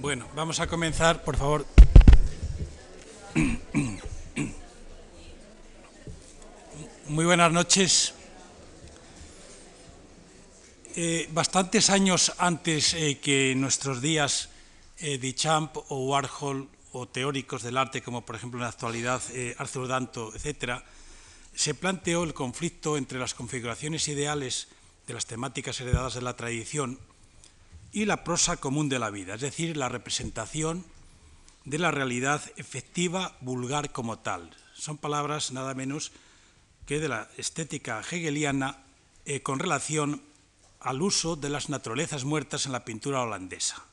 Bueno, vamos a comenzar, por favor. Muy buenas noches. Eh, bastantes años antes eh, que nuestros días eh, Duchamp o Warhol o teóricos del arte, como por ejemplo en la actualidad eh, Arthur Danto, etc., se planteó el conflicto entre las configuraciones ideales de las temáticas heredadas de la tradición y la prosa común de la vida, es decir, la representación de la realidad efectiva, vulgar como tal. Son palabras nada menos que de la estética hegeliana eh, con relación al uso de las naturalezas muertas en la pintura holandesa,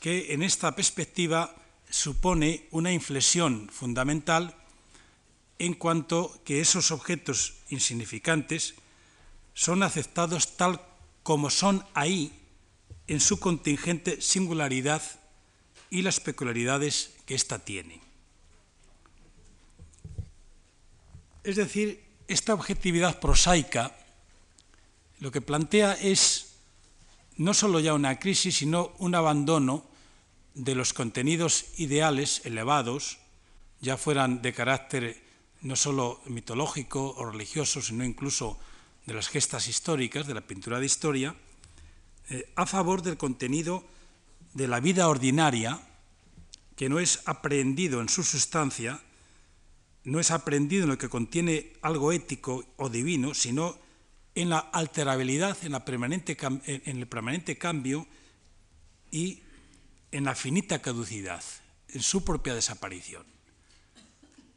que en esta perspectiva supone una inflexión fundamental en cuanto que esos objetos insignificantes son aceptados tal como son ahí en su contingente singularidad y las peculiaridades que ésta tiene. Es decir, esta objetividad prosaica lo que plantea es no solo ya una crisis, sino un abandono de los contenidos ideales elevados, ya fueran de carácter no solo mitológico o religioso, sino incluso de las gestas históricas, de la pintura de historia, eh, a favor del contenido de la vida ordinaria, que no es aprehendido en su sustancia, no es aprendido en lo que contiene algo ético o divino, sino en la alterabilidad, en, la permanente, en el permanente cambio y en la finita caducidad, en su propia desaparición.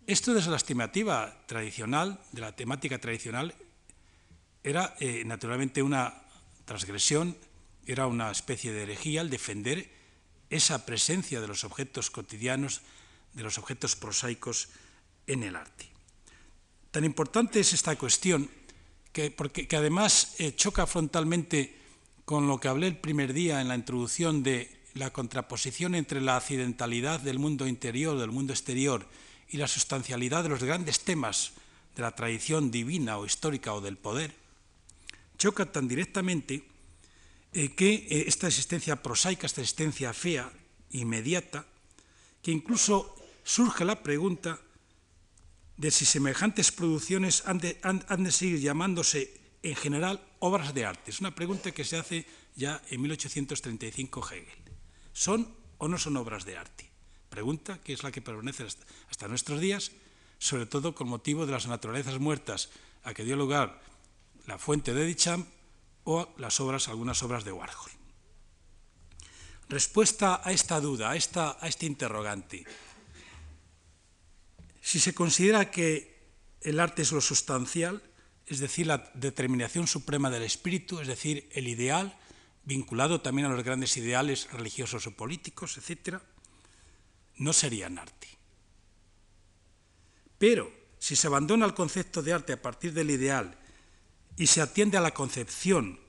Esto desde la estimativa tradicional, de la temática tradicional, era eh, naturalmente una transgresión, era una especie de herejía el defender esa presencia de los objetos cotidianos, de los objetos prosaicos en el arte. Tan importante es esta cuestión que, porque, que además eh, choca frontalmente con lo que hablé el primer día en la introducción de la contraposición entre la accidentalidad del mundo interior, del mundo exterior, y la sustancialidad de los grandes temas de la tradición divina o histórica o del poder, choca tan directamente eh, que eh, esta existencia prosaica, esta existencia fea, inmediata, que incluso surge la pregunta de si semejantes producciones han de, seguir llamándose en general obras de arte. Es una pregunta que se hace ya en 1835 Hegel. ¿Son o no son obras de arte? Pregunta que es la que permanece hasta, hasta nuestros días, sobre todo con motivo de las naturalezas muertas a que dio lugar la fuente de Duchamp o las obras, algunas obras de Warhol. Respuesta a esta duda, a, esta, a este interrogante. Si se considera que el arte es lo sustancial, es decir, la determinación suprema del espíritu, es decir, el ideal, vinculado también a los grandes ideales religiosos o políticos, etc., no serían arte. Pero si se abandona el concepto de arte a partir del ideal y se atiende a la concepción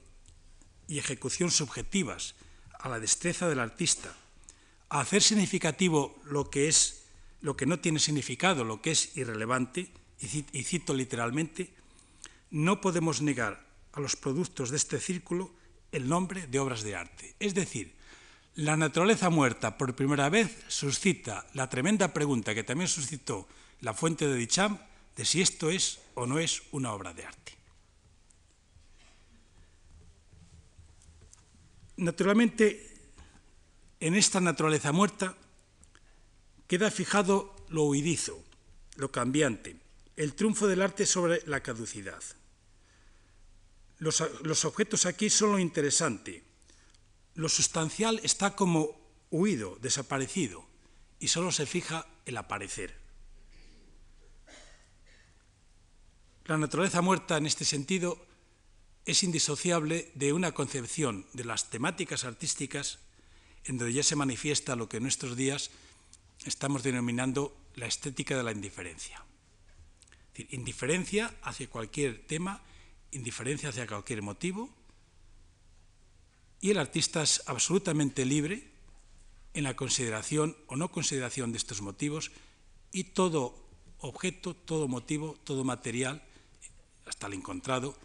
y ejecución subjetivas, a la destreza del artista, a hacer significativo lo que es lo que no tiene significado, lo que es irrelevante, y cito literalmente, no podemos negar a los productos de este círculo el nombre de obras de arte. Es decir, la naturaleza muerta por primera vez suscita la tremenda pregunta que también suscitó la fuente de Duchamp de si esto es o no es una obra de arte. Naturalmente, en esta naturaleza muerta queda fijado lo huidizo, lo cambiante, el triunfo del arte sobre la caducidad. Los, objetos aquí son lo interesante. Lo sustancial está como huido, desaparecido, y solo se fija el aparecer. La naturaleza muerta en este sentido es indisociable de una concepción de las temáticas artísticas en donde ya se manifiesta lo que en nuestros días estamos denominando la estética de la indiferencia. Es decir, indiferencia hacia cualquier tema, indiferencia hacia cualquier motivo, y el artista es absolutamente libre en la consideración o no consideración de estos motivos y todo objeto, todo motivo, todo material, hasta el encontrado,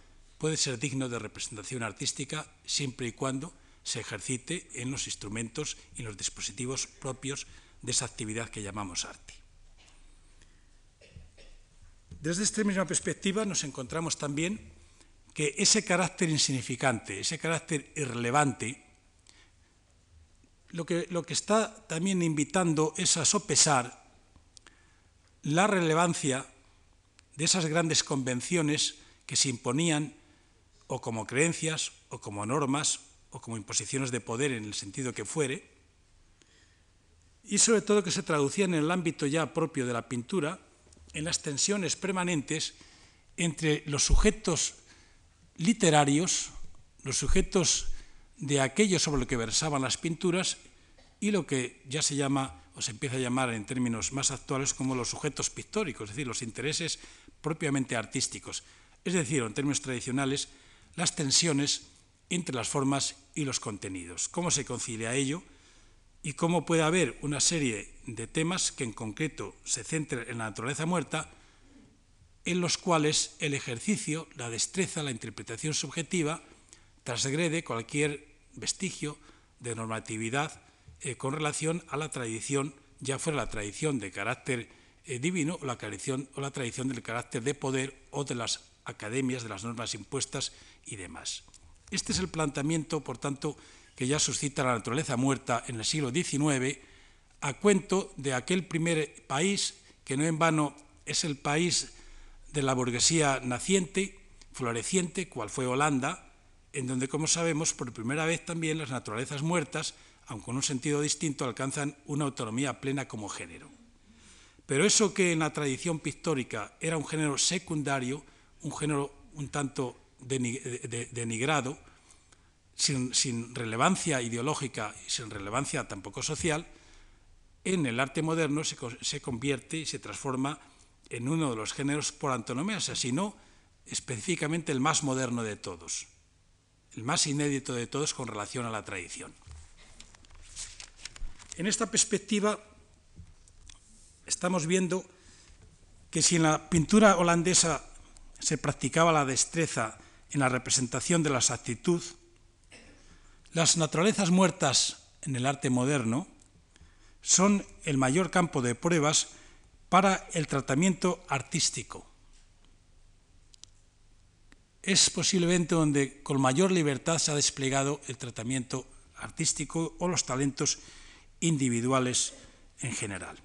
puede ser digno de representación artística siempre y cuando se ejercite en los instrumentos y los dispositivos propios de esa actividad que llamamos arte. Desde esta misma perspectiva nos encontramos también que ese carácter insignificante, ese carácter irrelevante, lo que, lo que está también invitando es a sopesar la relevancia de esas grandes convenciones que se imponían o como creencias o como normas o como imposiciones de poder en el sentido que fuere, y sobre todo que se traducían en el ámbito ya propio de la pintura en las tensiones permanentes entre los sujetos literarios, los sujetos de aquello sobre lo que versaban las pinturas y lo que ya se llama o se empieza a llamar en términos más actuales como los sujetos pictóricos, es decir, los intereses propiamente artísticos. Es decir, en términos tradicionales, las tensiones entre las formas y los contenidos. ¿Cómo se concilia ello? Y cómo puede haber una serie de temas que en concreto se centren en la naturaleza muerta, en los cuales el ejercicio, la destreza, la interpretación subjetiva transgrede cualquier vestigio de normatividad eh, con relación a la tradición, ya fuera la tradición de carácter eh, divino o la, o la tradición del carácter de poder o de las academias, de las normas impuestas y demás. Este es el planteamiento, por tanto, que ya suscita la naturaleza muerta en el siglo XIX, a cuento de aquel primer país que no en vano es el país de la burguesía naciente, floreciente, cual fue Holanda, en donde, como sabemos, por primera vez también las naturalezas muertas, aunque en un sentido distinto, alcanzan una autonomía plena como género. Pero eso que en la tradición pictórica era un género secundario, un género un tanto denigrado, sin, relevancia ideológica y sin relevancia tampoco social, en el arte moderno se, convierte y se transforma en uno de los géneros por antonomía, sino específicamente el más moderno de todos, el más inédito de todos con relación a la tradición. En esta perspectiva estamos viendo que si en la pintura holandesa se practicaba la destreza en la representación de la exactitud, las naturalezas muertas en el arte moderno son el mayor campo de pruebas para el tratamiento artístico. Es posiblemente donde con mayor libertad se ha desplegado el tratamiento artístico o los talentos individuales en general.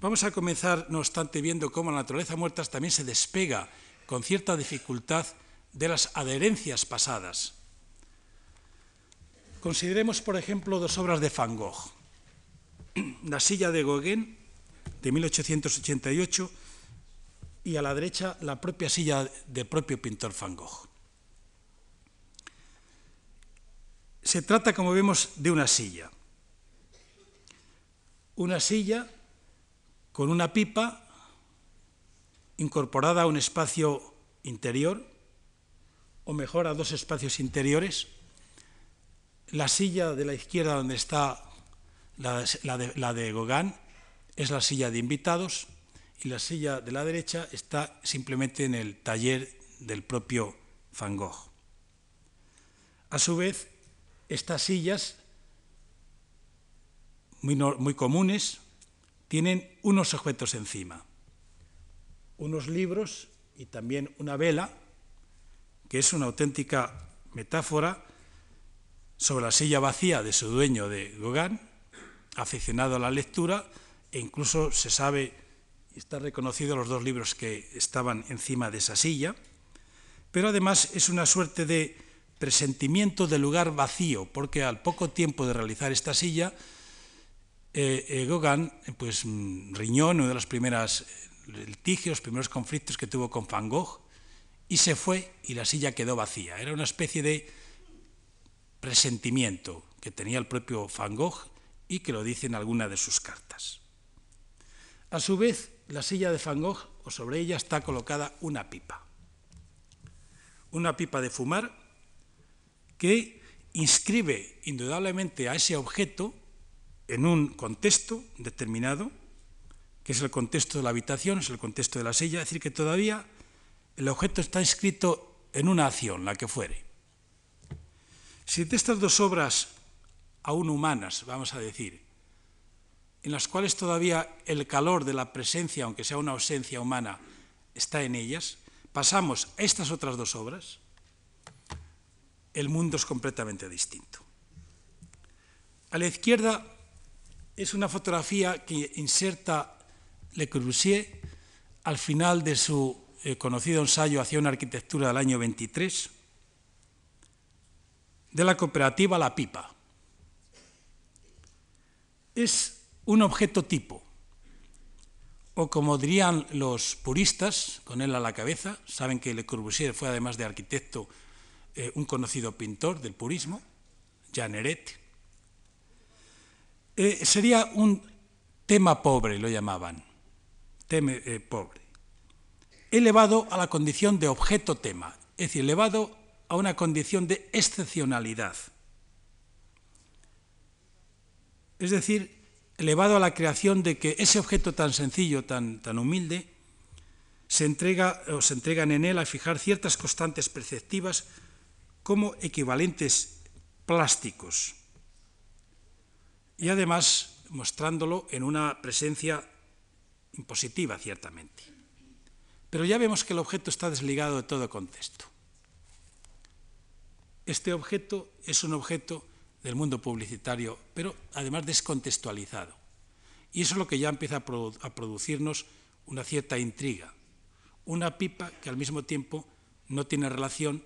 Vamos a comenzar, no obstante, viendo cómo la naturaleza muerta también se despega con cierta dificultad de las adherencias pasadas. Consideremos, por ejemplo, dos obras de Van Gogh. La silla de Gauguin, de 1888, y a la derecha la propia silla del propio pintor Van Gogh. Se trata, como vemos, de una silla. Una silla con una pipa incorporada a un espacio interior, o mejor a dos espacios interiores. La silla de la izquierda donde está la, de, Gauguin es la silla de invitados y la silla de la derecha está simplemente en el taller del propio Van Gogh. A su vez, estas sillas, muy comunes, tienen unos objetos encima, unos libros y también una vela, que es una auténtica metáfora sobre la silla vacía de su dueño de Gauguin, aficionado a la lectura, e incluso se sabe y está reconocido los dos libros que estaban encima de esa silla, pero además es una suerte de presentimiento del lugar vacío, porque al poco tiempo de realizar esta silla, eh, eh, Gauguin pues, mm, riñó en uno de los primeros litigios, los primeros conflictos que tuvo con Van Gogh, y se fue y la silla quedó vacía. Era una especie de presentimiento que tenía el propio Van Gogh y que lo dice en alguna de sus cartas. A su vez, la silla de Van Gogh, o sobre ella está colocada una pipa. Una pipa de fumar que inscribe indudablemente a ese objeto en un contexto determinado, que es el contexto de la habitación, es el contexto de la silla, es decir, que todavía el objeto está inscrito en una acción, la que fuere. Si de estas dos obras, aún humanas, vamos a decir, en las cuales todavía el calor de la presencia, aunque sea una ausencia humana, está en ellas, pasamos a estas otras dos obras, el mundo es completamente distinto. A la izquierda es una fotografía que inserta Le Corbusier al final de su eh, conocido ensayo hacia una arquitectura del año 23, de la cooperativa La Pipa. Es un objeto tipo, o como dirían los puristas, con él a la cabeza, saben que Le Corbusier fue además de arquitecto eh, un conocido pintor del purismo, Jean Eret, eh, sería un tema pobre, lo llamaban, tema eh, pobre, elevado a la condición de objeto tema, es decir, elevado a una condición de excepcionalidad. Es decir, elevado a la creación de que ese objeto tan sencillo, tan, tan humilde, se entrega o se entregan en él a fijar ciertas constantes perceptivas como equivalentes plásticos y además mostrándolo en una presencia impositiva, ciertamente. Pero ya vemos que el objeto está desligado de todo contexto. Este objeto es un objeto del mundo publicitario, pero además descontextualizado. Y eso es lo que ya empieza a, producirnos una cierta intriga. Una pipa que al mismo tiempo no tiene relación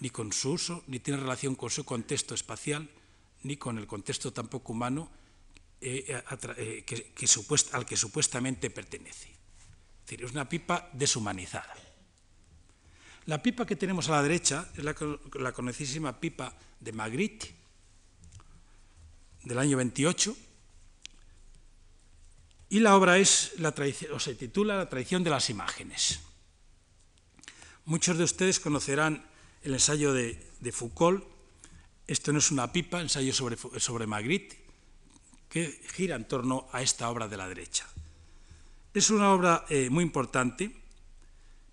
ni con su uso, ni tiene relación con su contexto espacial, ni con el contexto tampoco humano eh, eh, que, al que supuestamente pertenece. Es decir, es una pipa deshumanizada. La pipa que tenemos a la derecha es la, la conocidísima pipa de Magritte, del año 28, y la obra es la o se titula La traición de las imágenes. Muchos de ustedes conocerán el ensayo de, Foucault, esto no es una pipa, ensayo sobre, sobre Magritte, que gira en torno a esta obra de la derecha. Es una obra eh, muy importante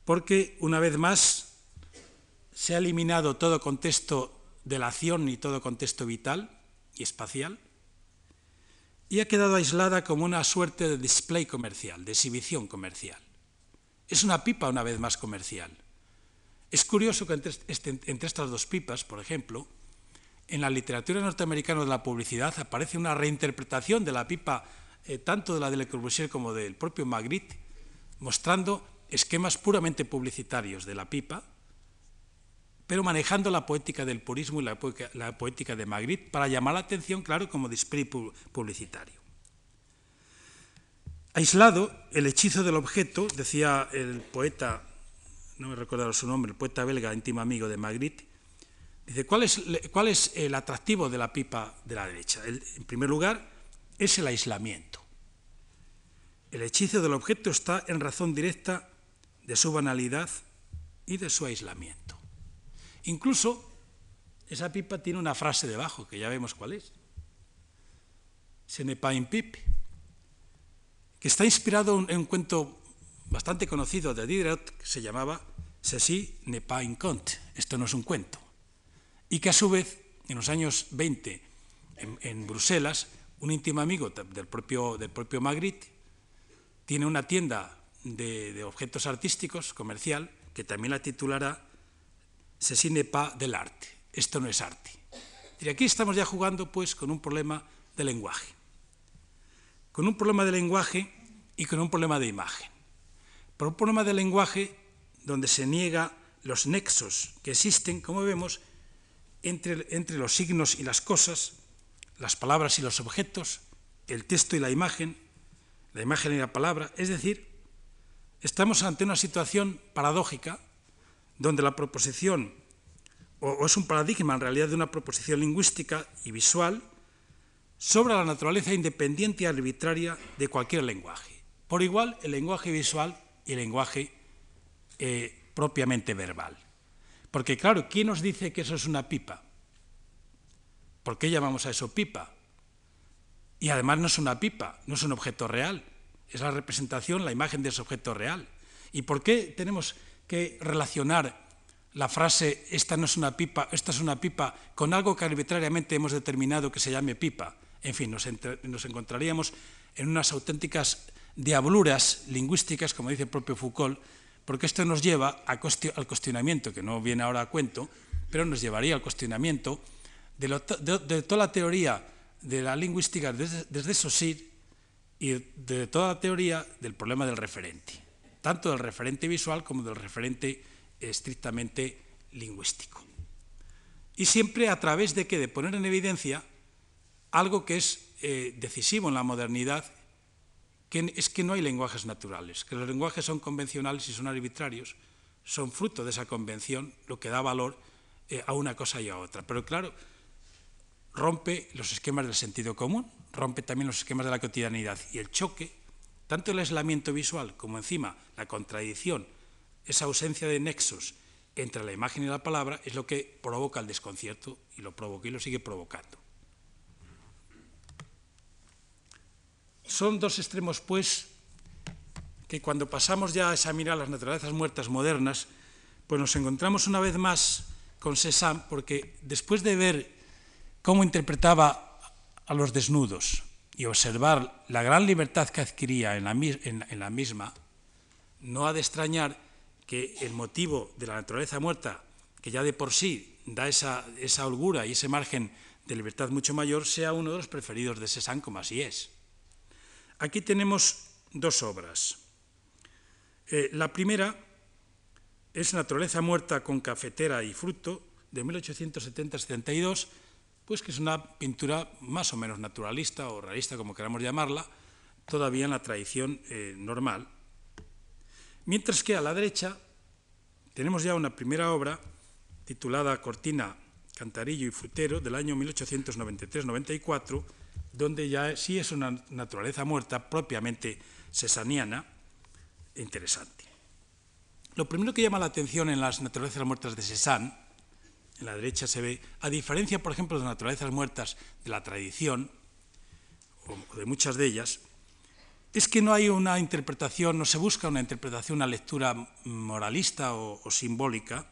porque, una vez más, se ha eliminado todo contexto de la acción y todo contexto vital y espacial, y ha quedado aislada como una suerte de display comercial, de exhibición comercial. Es una pipa una vez más comercial. Es curioso que este, entre, estas dos pipas, por ejemplo, en la literatura norteamericana de la publicidad aparece una reinterpretación de la pipa, eh, tanto de la de Le Corbusier como del propio Magritte, mostrando esquemas puramente publicitarios de la pipa, pero manejando la poética del purismo y la, poética de Magritte para llamar la atención, claro, como display publicitario. Aislado, el hechizo del objeto, decía el poeta no me recuerdo su nombre, el poeta belga íntimo amigo de Magritte, dice, ¿cuál es, ¿cuál es el atractivo de la pipa de la derecha? en primer lugar, es el aislamiento. El hechizo del objeto está en razón directa de su banalidad y de su aislamiento. Incluso esa pipa tiene una frase debajo, que ya vemos cuál es. Pas une pipe, que está inspirado en un cuento bastante conocido de Diderot, que se llamaba Ceci n'est pas un conte, esto no es un cuento, y que a su vez, en los años 20, en, Bruselas, un íntimo amigo del propio, del propio Magritte tiene una tienda de, objetos artísticos, comercial, que también la titulará Ceci n'est pas del arte, esto no es arte. Y aquí estamos ya jugando pues con un problema de lenguaje, con un problema de lenguaje y con un problema de imagen por un problema de lenguaje donde se niega los nexos que existen, como vemos, entre, los signos y las cosas, las palabras y los objetos, el texto y la imagen, la imagen y la palabra. Es decir, estamos ante una situación paradójica donde la proposición, o, es un paradigma en realidad de una proposición lingüística y visual, sobre la naturaleza independiente y arbitraria de cualquier lenguaje. Por igual, el lenguaje visual y lenguaje eh, propiamente verbal. Porque claro, ¿quién nos dice que eso es una pipa? ¿Por qué llamamos a eso pipa? Y además no es una pipa, no es un objeto real, es la representación, la imagen de ese objeto real. ¿Y por qué tenemos que relacionar la frase esta no es una pipa, esta es una pipa, con algo que arbitrariamente hemos determinado que se llame pipa. En fin, nos, nos encontraríamos en unas auténticas diabluras lingüísticas, como dice el propio Foucault, porque esto nos lleva al cuestionamiento, que no viene ahora a cuento, pero nos llevaría al cuestionamiento de, toda la teoría de la lingüística desde, desde y de toda la teoría del problema del referente, tanto del referente visual como del referente estrictamente lingüístico. Y siempre a través de que de poner en evidencia algo que es eh, decisivo en la modernidad, es que no hay lenguajes naturales, que los lenguajes son convencionales y son arbitrarios, son fruto de esa convención, lo que da valor eh, a una cosa y a otra. Pero claro, rompe los esquemas del sentido común, rompe también los esquemas de la cotidianidad y el choque, tanto el aislamiento visual como encima la contradicción, esa ausencia de nexos entre la imagen y la palabra es lo que provoca el desconcierto y lo provoca y lo sigue provocando. Son dos extremos, pues, que cuando pasamos ya a examinar las naturalezas muertas modernas, pues nos encontramos una vez más con Cézanne, porque después de ver cómo interpretaba a los desnudos y observar la gran libertad que adquiría en la, misma, no ha de extrañar que el motivo de la naturaleza muerta, que ya de por sí da esa, esa holgura y ese margen de libertad mucho mayor, sea uno de los preferidos de Cézanne, como así es. Aquí tenemos dos obras. Eh, la primera es Naturaleza muerta con cafetera y fruto, de 1870-72, pues que es una pintura más o menos naturalista o realista, como queramos llamarla, todavía en la tradición eh, normal. Mientras que a la derecha tenemos ya una primera obra titulada Cortina, Cantarillo y Frutero del año 1893-94, donde ya sí es una naturaleza muerta propiamente sesaniana e interesante. Lo primero que llama la atención en las naturalezas muertas de Cézanne en la derecha se ve, a diferencia, por ejemplo, de las naturalezas muertas de la tradición, o de muchas de ellas, es que no hay una interpretación, no se busca una interpretación, una lectura moralista o, o simbólica,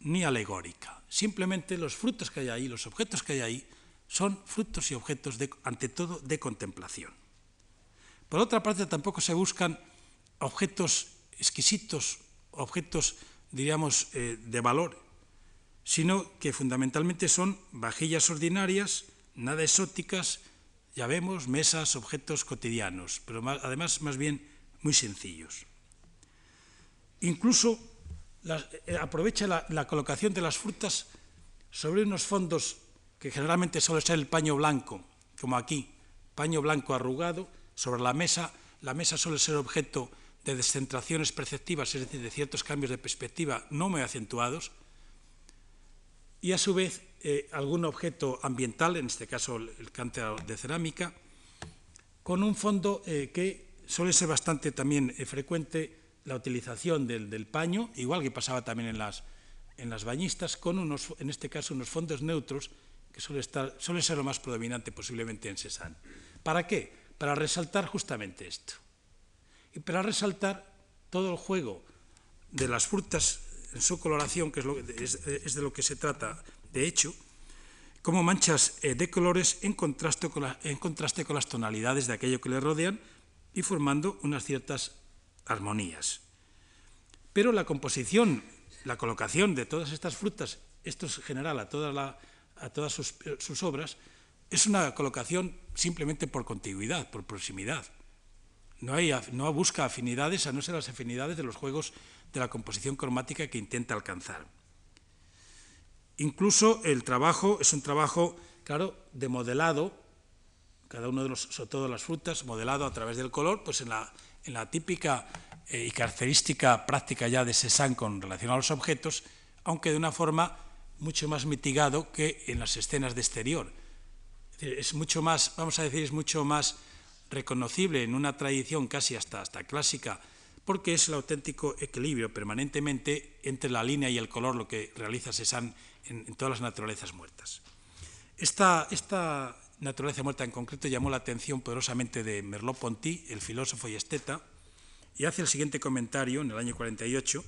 ni alegórica. Simplemente los frutos que hay ahí, los objetos que hay ahí, son frutos y objetos, ante todo, de contemplación. Por otra parte, tampoco se buscan objetos exquisitos, objetos, diríamos, eh, de valor, sino que fundamentalmente son vajillas ordinarias, nada exóticas, ya vemos, mesas, objetos cotidianos, pero además más bien muy sencillos. Incluso eh, aprovecha la, colocación de las frutas sobre unos fondos que generalmente suele ser el paño blanco, como aquí, paño blanco arrugado, sobre la mesa. La mesa suele ser objeto de descentraciones perceptivas, es decir, de ciertos cambios de perspectiva no muy acentuados, y a su vez eh, algún objeto ambiental, en este caso el cántaro de cerámica, con un fondo eh, que suele ser bastante también eh, frecuente la utilización del, del, paño, igual que pasaba también en las, en las bañistas, con unos, en este caso unos fondos neutros, que suele, ser lo más predominante posiblemente en Cézanne. ¿Para qué? Para resaltar justamente esto. Y para resaltar todo el juego de las frutas en su coloración, que es, de lo que se trata de hecho, como manchas eh, de colores en contraste, con la, en contraste con las tonalidades de aquello que le rodean y formando unas ciertas armonías. Pero la composición, la colocación de todas estas frutas, esto es general a, toda la, a todas sus, sus, obras, es una colocación simplemente por contigüidad, por proximidad. No, hay, no busca afinidades a no ser las afinidades de los juegos de la composición cromática que intenta alcanzar. Incluso el trabajo es un trabajo, claro, de modelado, cada uno de los, sobre todo las frutas, modelado a través del color, pues en la, en la típica eh, y característica práctica ya de Cézanne con relación a los objetos, aunque de una forma mucho más mitigado que en las escenas de exterior. Es mucho más, vamos a decir, es mucho más reconocible en una tradición casi hasta, hasta clásica porque es el auténtico equilibrio permanentemente entre la línea y el color lo que realiza Cézanne en, en todas las naturalezas muertas. Esta, esta, naturaleza muerta en concreto llamó la atención poderosamente de Merleau-Ponty, el filósofo y esteta, y hace el siguiente comentario en el año 48.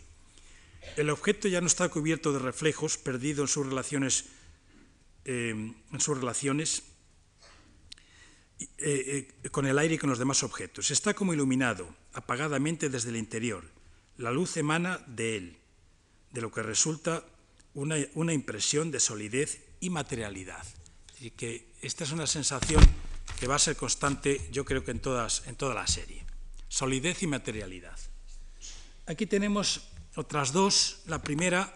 El objeto ya no está cubierto de reflejos, perdido en sus relaciones, eh, en sus relaciones eh, eh, con el aire y con los demás objetos. Está como iluminado, apagadamente desde el interior. La luz emana de él, de lo que resulta una, una impresión de solidez y materialidad. Y que esta es una sensación que va a ser constante, yo creo que en, todas, en toda la serie. Solidez y materialidad. Aquí tenemos otras dos. La primera,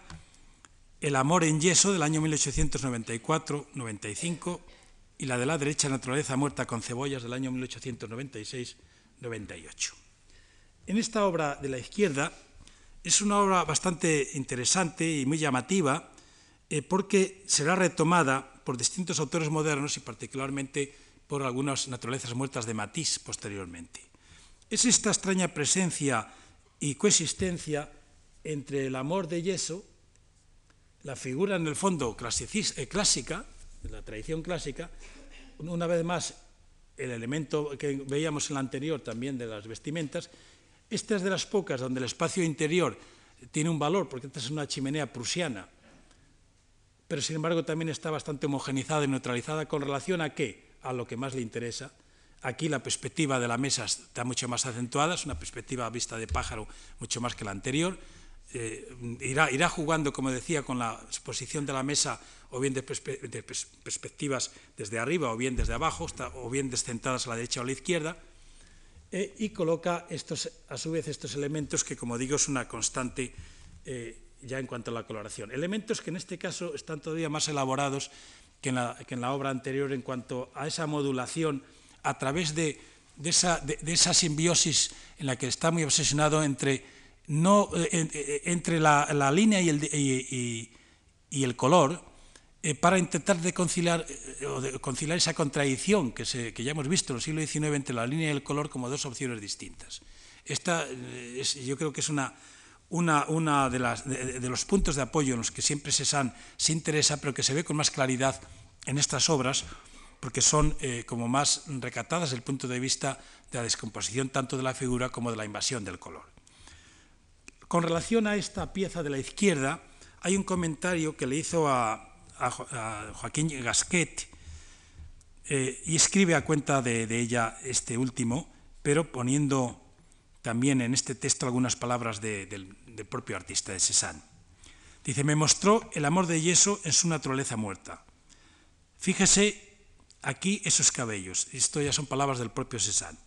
El amor en yeso del año 1894-95 y la de la derecha, Naturaleza muerta con cebollas del año 1896-98. En esta obra de la izquierda es una obra bastante interesante y muy llamativa eh, porque será retomada por distintos autores modernos y particularmente por algunas naturalezas muertas de Matisse posteriormente. Es esta extraña presencia y coexistencia entre el amor de yeso, la figura en el fondo eh, clásica, de la tradición clásica, una vez más el elemento que veíamos en la anterior también de las vestimentas, esta es de las pocas donde el espacio interior tiene un valor, porque esta es una chimenea prusiana, pero sin embargo también está bastante homogenizada y neutralizada con relación a qué? A lo que más le interesa. Aquí la perspectiva de la mesa está mucho más acentuada, es una perspectiva vista de pájaro mucho más que la anterior, eh, irá, irá, jugando, como decía, con la exposición de la mesa o bien de, perspe de perspectivas desde arriba o bien desde abajo, o bien descentadas a la derecha o a la izquierda, eh, y coloca estos, a su vez estos elementos que, como digo, es una constante eh, ya en cuanto a la coloración. Elementos que en este caso están todavía más elaborados que en la, que en la obra anterior en cuanto a esa modulación a través de, de, esa, de esa simbiosis en la que está muy obsesionado entre no, eh, eh, entre la, línea y el, color eh, para intentar conciliar, eh, esa contradicción que, ya hemos visto en el siglo XIX entre la línea y el color como dos opciones distintas. Esta eh, es, yo creo que es una, de, los puntos de apoyo en los que siempre se interesa, pero que se ve con más claridad en estas obras, porque son eh, como más recatadas desde el punto de vista de la descomposición tanto de la figura como de la invasión del color. Con relación a esta pieza de la izquierda, hay un comentario que le hizo a, Joaquín Gasquet eh, y escribe a cuenta de, ella este último, pero poniendo también en este texto algunas palabras de, del, del propio artista de Cézanne. Dice, me mostró el amor de yeso en su naturaleza muerta. Fíjese aquí esos cabellos, esto ya son palabras del propio Cézanne.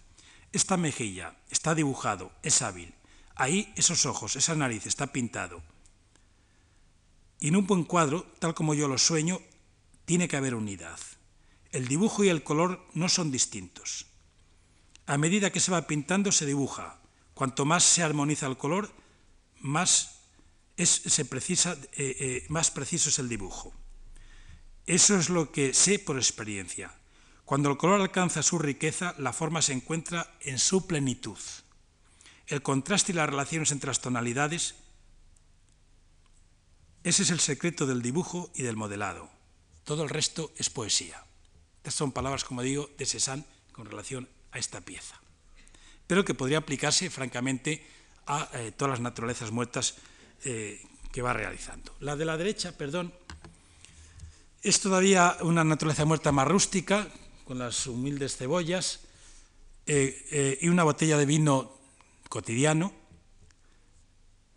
Esta mejilla está dibujado, es hábil, Ahí esos ojos, esa nariz está pintado. Y en un buen cuadro, tal como yo lo sueño, tiene que haber unidad. El dibujo y el color no son distintos. A medida que se va pintando se dibuja. Cuanto más se armoniza el color, más, se precisa, eh, eh, más preciso es el dibujo. Eso es lo que sé por experiencia. Cuando el color alcanza su riqueza, la forma se encuentra en su plenitud el contraste y las relaciones entre las tonalidades, ese es el secreto del dibujo y del modelado. Todo el resto es poesía. Estas son palabras, como digo, de Cézanne con relación a esta pieza. Pero que podría aplicarse, francamente, a eh, todas las naturalezas muertas eh, que va realizando. La de la derecha, perdón, es todavía una naturaleza muerta más rústica, con las humildes cebollas, eh, y una botella de vino cotidiano,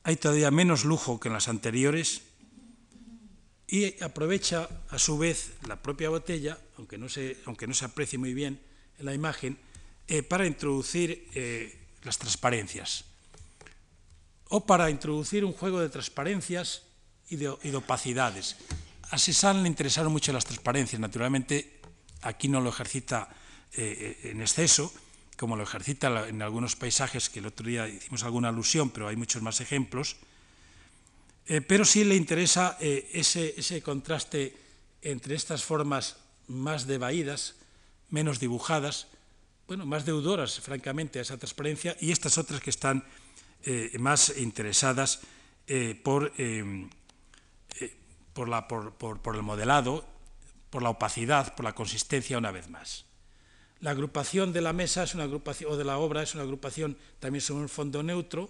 hay todavía menos lujo que en las anteriores y aprovecha a su vez la propia botella, aunque no se, aunque no se aprecie muy bien en la imagen, eh, para introducir eh, las transparencias o para introducir un juego de transparencias y de, opacidades. A Cézanne le interesaron mucho las transparencias, naturalmente aquí no lo ejercita eh, en exceso, como lo ejercita en algunos paisajes, que el otro día hicimos alguna alusión, pero hay muchos más ejemplos, eh, pero sí le interesa eh, ese, contraste entre estas formas más devaídas, menos dibujadas, bueno, más deudoras, francamente, a esa transparencia, y estas otras que están eh, más interesadas por, por el modelado, por la opacidad, por la consistencia, una vez más. La agrupación de la mesa es una agrupación, o de la obra es una agrupación también sobre un fondo neutro,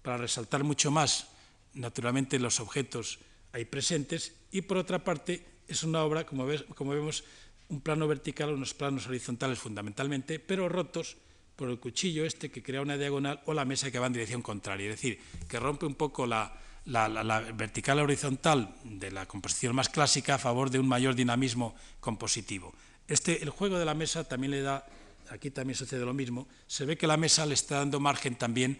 para resaltar mucho más naturalmente los objetos ahí presentes, y por otra parte es una obra, como, como vemos, un plano vertical, unos planos horizontales fundamentalmente, pero rotos por el cuchillo este que crea una diagonal o la mesa que va en dirección contraria, es decir, que rompe un poco la, la, vertical horizontal de la composición más clásica a favor de un mayor dinamismo compositivo. Este, el juego de la mesa también le da, aquí también sucede lo mismo, se ve que la mesa le está dando margen también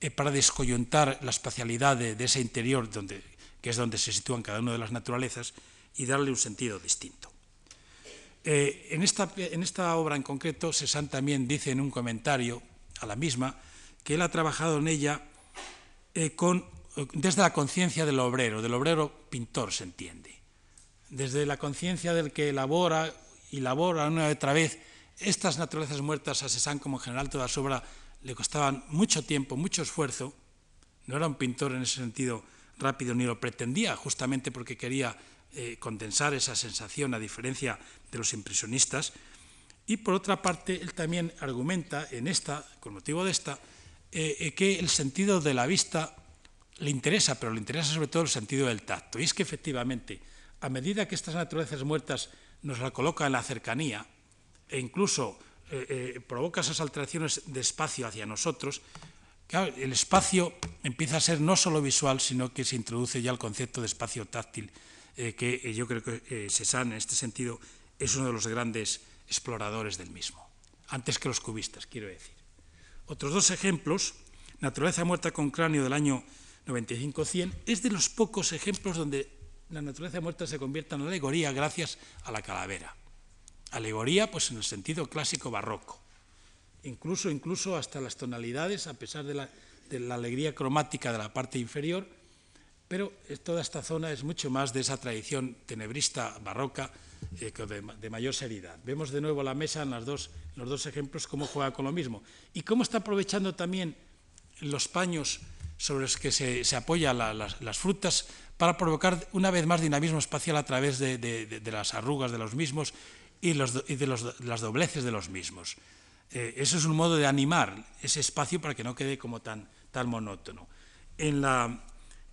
eh, para descoyuntar la espacialidad de, ese interior, donde, que es donde se sitúan cada una de las naturalezas, y darle un sentido distinto. Eh, en, esta, en, esta, obra en concreto, Cézanne también dice en un comentario a la misma que él ha trabajado en ella eh, con desde la conciencia del obrero, del obrero pintor se entiende, desde la conciencia del que elabora y labora una y otra vez estas naturalezas muertas a Cézanne como en general toda su obra le costaban mucho tiempo, mucho esfuerzo, no era un pintor en ese sentido rápido ni lo pretendía, justamente porque quería eh, condensar esa sensación a diferencia de los impresionistas. Y por otra parte, él también argumenta en esta, con motivo de esta, eh, eh, que el sentido de la vista le interesa, pero le interesa sobre todo el sentido del tacto. Y es que efectivamente, a medida que estas naturalezas muertas nos la colocan en la cercanía e incluso eh, eh, provoca esas alteraciones de espacio hacia nosotros, el espacio empieza a ser no solo visual, sino que se introduce ya el concepto de espacio táctil, eh, que yo creo que Cézanne en este sentido es uno de los grandes exploradores del mismo, antes que los cubistas, quiero decir. Otros dos ejemplos, Naturaleza muerta con cráneo del año 95-100, es de los pocos ejemplos donde la naturaleza muerta se convierte en alegoría gracias a la calavera. Alegoría, pues en el sentido clásico barroco. Incluso, incluso hasta las tonalidades, a pesar de la, de la alegría cromática de la parte inferior, pero toda esta zona es mucho más de esa tradición tenebrista barroca eh, de, mayor seriedad. Vemos de nuevo la mesa en, dos, los dos ejemplos cómo juega con lo mismo y cómo está aprovechando también los paños sobre los que se, se apoyan las, frutas para provocar una vez más dinamismo espacial a través de, las arrugas de los mismos y, los, de las dobleces de los mismos. Eh, eso es un modo de animar ese espacio para que no quede como tan, tan monótono. En la,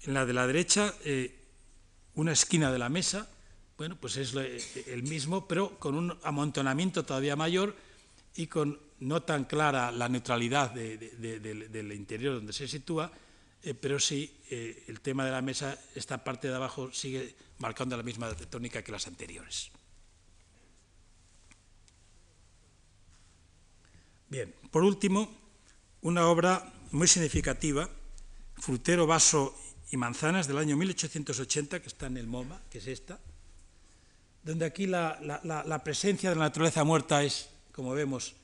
en la de la derecha, eh, una esquina de la mesa, bueno, pues es el mismo, pero con un amontonamiento todavía mayor y con no tan clara la neutralidad del interior donde se sitúa, eh, pero sí eh, el tema de la mesa, esta parte de abajo sigue marcando la misma tónica que las anteriores. Bien, por último, una obra muy significativa, Frutero, Vaso y Manzanas, del año 1880, que está en el MoMA, que es esta, donde aquí la, presencia de la naturaleza muerta es, como vemos,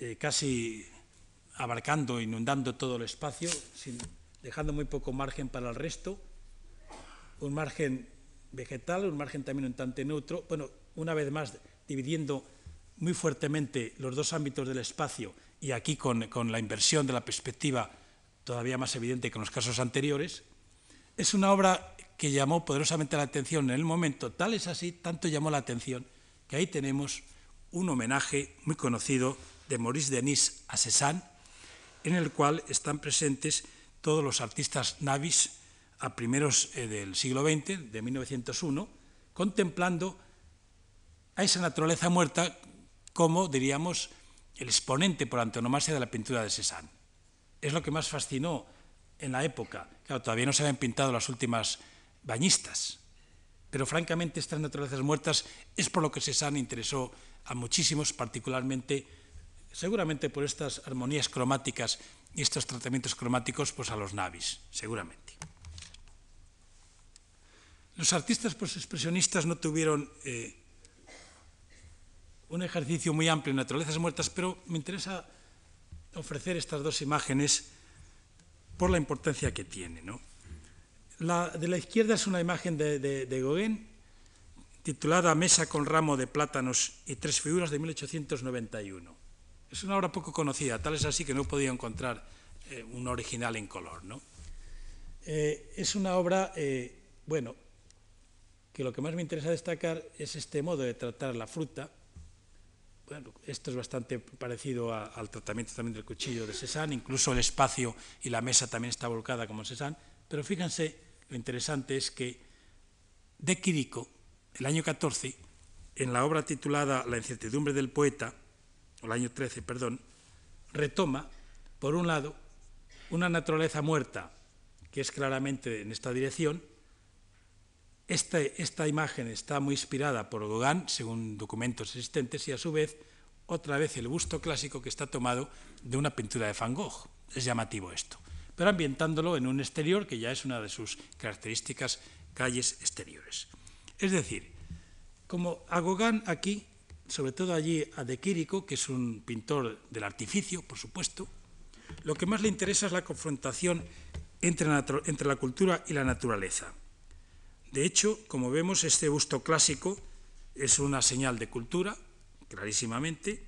eh, casi abarcando, inundando todo el espacio, sin dejando muy poco margen para el resto, un margen vegetal, un margen también un tanto neutro, bueno, una vez más dividiendo muy fuertemente los dos ámbitos del espacio y aquí con, con la inversión de la perspectiva todavía más evidente que en los casos anteriores, es una obra que llamó poderosamente la atención en el momento, tal es así, tanto llamó la atención, que ahí tenemos un homenaje muy conocido de Maurice Denis a Cézanne, en el cual están presentes todos los artistas navis a primeros eh, del siglo XX, de 1901, contemplando a esa naturaleza muerta como, diríamos, el exponente por antonomasia de la pintura de Cézanne. Es lo que más fascinó en la época. Claro, todavía no se habían pintado las últimas bañistas, pero francamente estas naturalezas muertas es por lo que Cézanne interesó a muchísimos, particularmente, seguramente por estas armonías cromáticas y estos tratamientos cromáticos pues, a los navis, seguramente. Los artistas expresionistas no tuvieron eh, un ejercicio muy amplio en naturalezas muertas, pero me interesa ofrecer estas dos imágenes por la importancia que tiene. La de la izquierda es una imagen de, de, de Gauguin titulada Mesa con ramo de plátanos y tres figuras de 1891. Es una obra poco conocida, tal es así que no he podido encontrar eh, un original en color. ¿no? Eh, es una obra, eh, bueno, que lo que más me interesa destacar es este modo de tratar la fruta. Bueno, esto es bastante parecido al tratamiento también del cuchillo de Cézanne, incluso el espacio y la mesa también está volcada como Cézanne, Pero fíjense, lo interesante es que de Quirico, el año 14, en la obra titulada La incertidumbre del poeta, el año 13, perdón, retoma, por un lado, una naturaleza muerta, que es claramente en esta dirección. Esta, esta imagen está muy inspirada por Gauguin, según documentos existentes, y a su vez, otra vez el busto clásico que está tomado de una pintura de Van Gogh. Es llamativo esto. Pero ambientándolo en un exterior que ya es una de sus características calles exteriores. Es decir, como a Gauguin aquí, sobre todo allí a De Quirico, que es un pintor del artificio, por supuesto, lo que más le interesa es la confrontación entre la, entre la cultura y la naturaleza. De hecho, como vemos, este busto clásico es una señal de cultura, clarísimamente,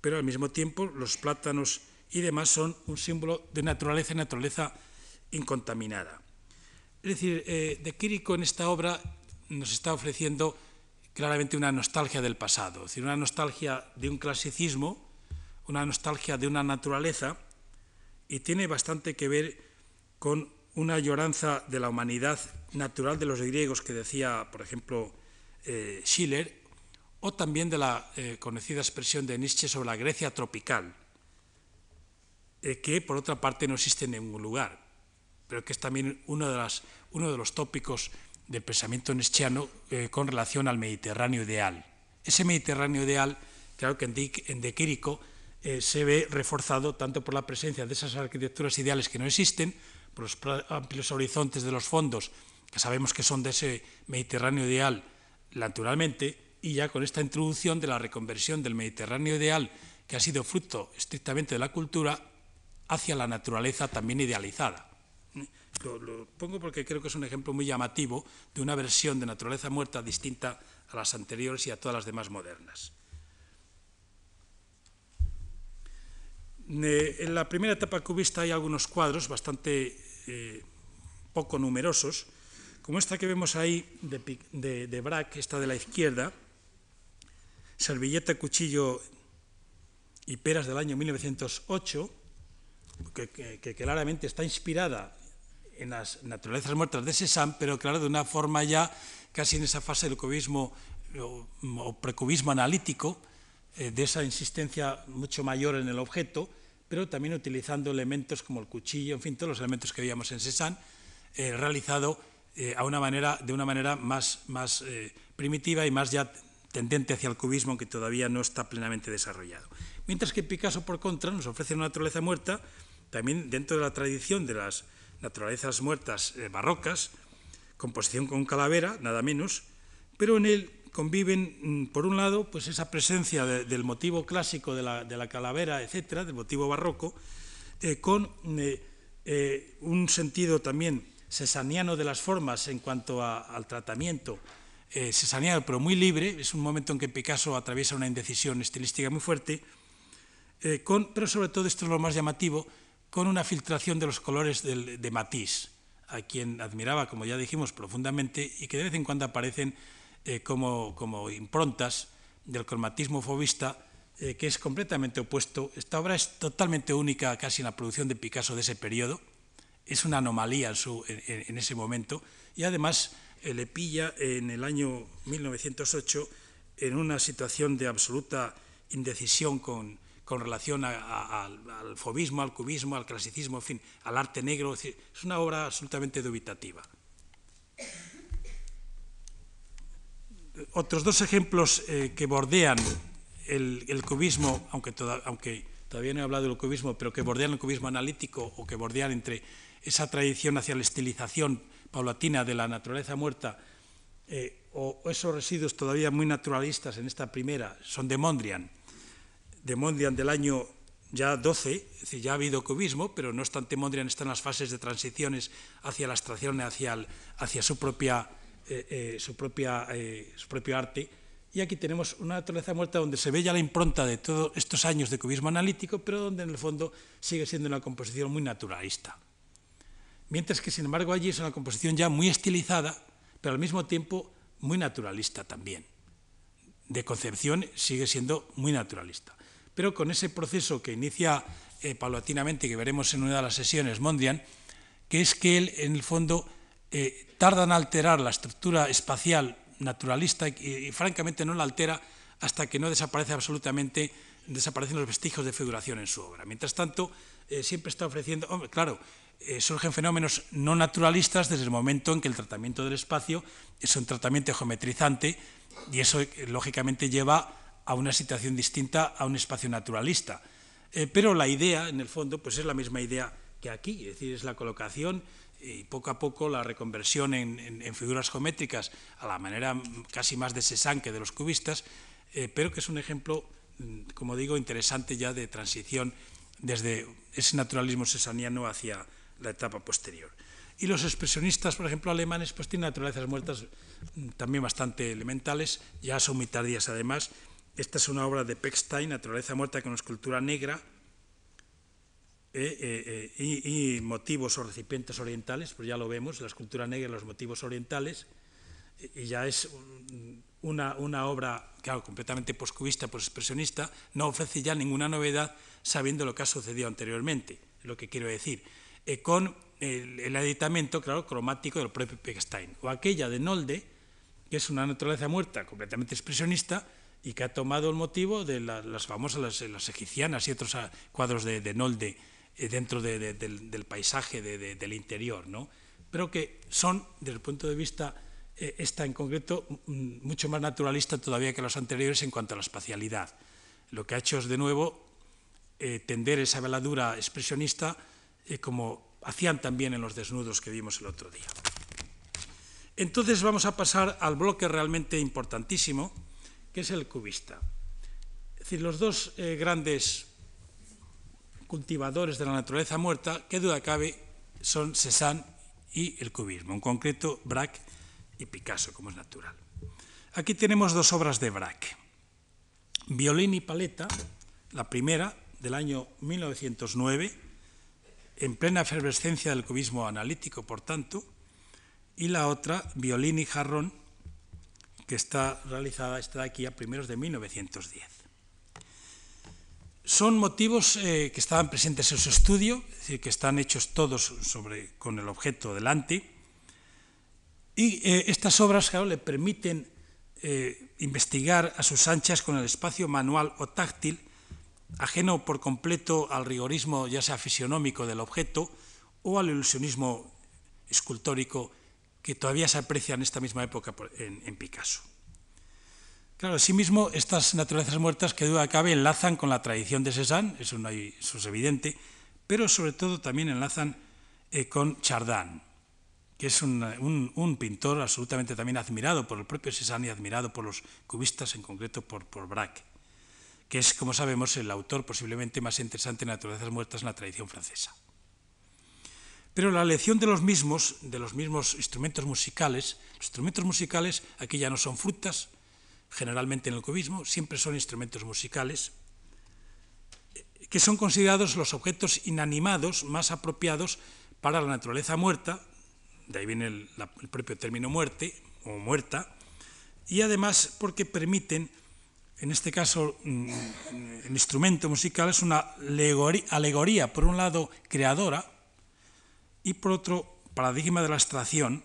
pero al mismo tiempo los plátanos y demás son un símbolo de naturaleza y naturaleza incontaminada. Es decir, eh, de Quirico en esta obra nos está ofreciendo claramente una nostalgia del pasado, es decir, una nostalgia de un clasicismo, una nostalgia de una naturaleza, y tiene bastante que ver con una lloranza de la humanidad natural de los griegos que decía, por ejemplo, eh, Schiller, o también de la eh, conocida expresión de Nietzsche sobre la Grecia tropical, eh, que por otra parte no existe en ningún lugar, pero que es también uno de, las, uno de los tópicos del pensamiento nietzscheano eh, con relación al Mediterráneo ideal. Ese Mediterráneo ideal, claro que en, en De Quirico se ve reforzado tanto por la presencia de esas arquitecturas ideales que no existen, por los amplios horizontes de los fondos, que sabemos que son de ese Mediterráneo ideal naturalmente, y ya con esta introducción de la reconversión del Mediterráneo ideal, que ha sido fruto estrictamente de la cultura, hacia la naturaleza también idealizada. Lo, pongo porque creo que es un ejemplo muy llamativo de una versión de naturaleza muerta distinta a las anteriores y a todas las demás modernas. En la primera etapa cubista hay algunos cuadros bastante eh, poco numerosos, como esta que vemos ahí de, de, esta de la izquierda, Servilleta, Cuchillo y Peras del año 1908, que, que, que, claramente está inspirada en las naturalezas muertas de Cézanne, pero claro, de una forma ya casi en esa fase del cubismo o, o precubismo analítico, eh, de esa insistencia mucho mayor en el objeto, pero también utilizando elementos como el cuchillo, en fin, todos los elementos que veíamos en Cézanne, eh, realizado eh, a una manera, de una manera más, más eh, primitiva y más ya tendente hacia el cubismo, que todavía no está plenamente desarrollado. Mientras que Picasso, por contra, nos ofrece una naturaleza muerta, también dentro de la tradición de las naturalezas muertas eh, barrocas, composición con calavera, nada menos, pero en él conviven, mm, por un lado, pues esa presencia de, del motivo clásico de la, de la, calavera, etcétera, del motivo barroco, eh, con eh, eh, un sentido también sesaniano de las formas en cuanto al tratamiento sesaniano, pero muy libre, es un momento en que Picasso atraviesa una indecisión estilística muy fuerte, con, pero sobre todo, esto es lo más llamativo, con una filtración de los colores del, de Matisse, a quien admiraba, como ya dijimos, profundamente, y que de vez en cuando aparecen eh, como, como, improntas del cromatismo fobista, eh, que es completamente opuesto. Esta obra es totalmente única casi en la producción de Picasso de ese periodo, es una anomalía en ese momento, y además eh, le pilla en el año 1908 en una situación de absoluta indecisión con, con relación al, fobismo, al cubismo, al clasicismo, en fin, al arte negro. Es, una obra absolutamente dubitativa. Otros dos ejemplos eh, que bordean el, cubismo, aunque, todavía no he hablado del cubismo, pero que bordean el cubismo analítico o que bordean entre esa tradición hacia la estilización paulatina de la naturaleza muerta, eh, o esos residuos todavía muy naturalistas en esta primera, son de Mondrian, de Mondrian del año ya 12, es decir, ya ha habido cubismo, pero no obstante Mondrian está en las fases de transiciones hacia la abstracción, hacia, su, eh, eh, eh, su propio arte. Y aquí tenemos una naturaleza muerta donde se ve ya la impronta de todos estos años de cubismo analítico, pero donde en el fondo sigue siendo una composición muy naturalista mientras que sin embargo allí es una composición ya muy estilizada, pero al mismo tiempo muy naturalista también. De concepción sigue siendo muy naturalista. Pero con ese proceso que inicia eh, paulatinamente, que veremos en una de las sesiones, Mondrian, que es que él, en el fondo, eh, tarda en alterar la estructura espacial naturalista y, francamente no la altera hasta que no desaparece absolutamente, desaparecen los vestigios de figuración en su obra. Mientras tanto, eh, siempre está ofreciendo, claro, surgen fenómenos no naturalistas desde el momento en que el tratamiento del espacio es un tratamiento geometrizante y eso lógicamente lleva a una situación distinta a un espacio naturalista. pero la idea, en el fondo, pues es la misma idea que aquí, es decir, es la colocación y poco a poco la reconversión en, figuras geométricas a la manera casi más de Cézanne que de los cubistas, eh, pero que es un ejemplo, mm, como digo, interesante ya de transición desde ese naturalismo cesaniano hacia la etapa posterior. Y los expresionistas, por ejemplo, alemanes, pues tienen naturalezas muertas mm, también bastante elementales, ya son muy tardías además. Esta es una obra de Pechstein, Naturaleza muerta con escultura negra, eh, eh, y, motivos o recipientes orientales, pues ya lo vemos, la escultura negra, los motivos orientales, y ya es una, una obra, claro, completamente poscubista, expresionista no ofrece ya ninguna novedad sabiendo lo que ha sucedido anteriormente, lo que quiero decir, eh, con el, el, editamento, claro, cromático del propio Pechstein, o aquella de Nolde, que es una naturaleza muerta completamente expresionista, y que ha tomado el motivo de las famosas, las, egipcianas y otros ah, cuadros de, de Nolde, eh, dentro del, paisaje del interior, ¿no? pero que son, desde el punto de vista, eh, esta en concreto, mucho más naturalista todavía que los anteriores en cuanto a la espacialidad. Lo que ha hecho es, de nuevo, eh, tender esa veladura expresionista como hacían también en los desnudos que vimos el otro día. Entonces vamos a pasar al bloque realmente importantísimo, que es el cubista. Es decir, los dos grandes cultivadores de la naturaleza muerta, que duda cabe, son Cézanne y el cubismo, en concreto Braque y Picasso, como es natural. Aquí tenemos dos obras de Braque. Violín y paleta, la primera del año 1909, en plena efervescencia del cubismo analítico, por tanto, y la otra, Violín y jarrón, que está realizada, está aquí a primeros de 1910. Son motivos eh, que estaban presentes en su estudio, es decir, que están hechos todos sobre, con el objeto delante. Y eh, estas obras le permiten eh, investigar a sus anchas con el espacio manual o táctil, ajeno por completo al rigorismo ya sea fisionómico del objeto o al ilusionismo escultórico que todavía se aprecia en esta misma época en Picasso. Claro, asimismo, estas naturalezas muertas que duda cabe enlazan con la tradición de Cézanne, eso, es evidente, pero sobre todo también enlazan eh, con Chardin, que es un, un, pintor absolutamente también admirado por el propio Cézanne y admirado por los cubistas, en concreto por, por Braque, que es, como sabemos, el autor posiblemente más interesante de naturalezas muertas en la tradición francesa. Pero la elección de los mismos, de los mismos instrumentos musicales, los instrumentos musicales aquí ya no son frutas, generalmente en el cubismo, siempre son instrumentos musicales, que son considerados los objetos inanimados más apropiados para la naturaleza muerta, de ahí viene el, propio término muerte o muerta, y además porque permiten, en este caso mm, el instrumento musical es una alegoría, por un lado creadora y por otro paradigma de la abstracción,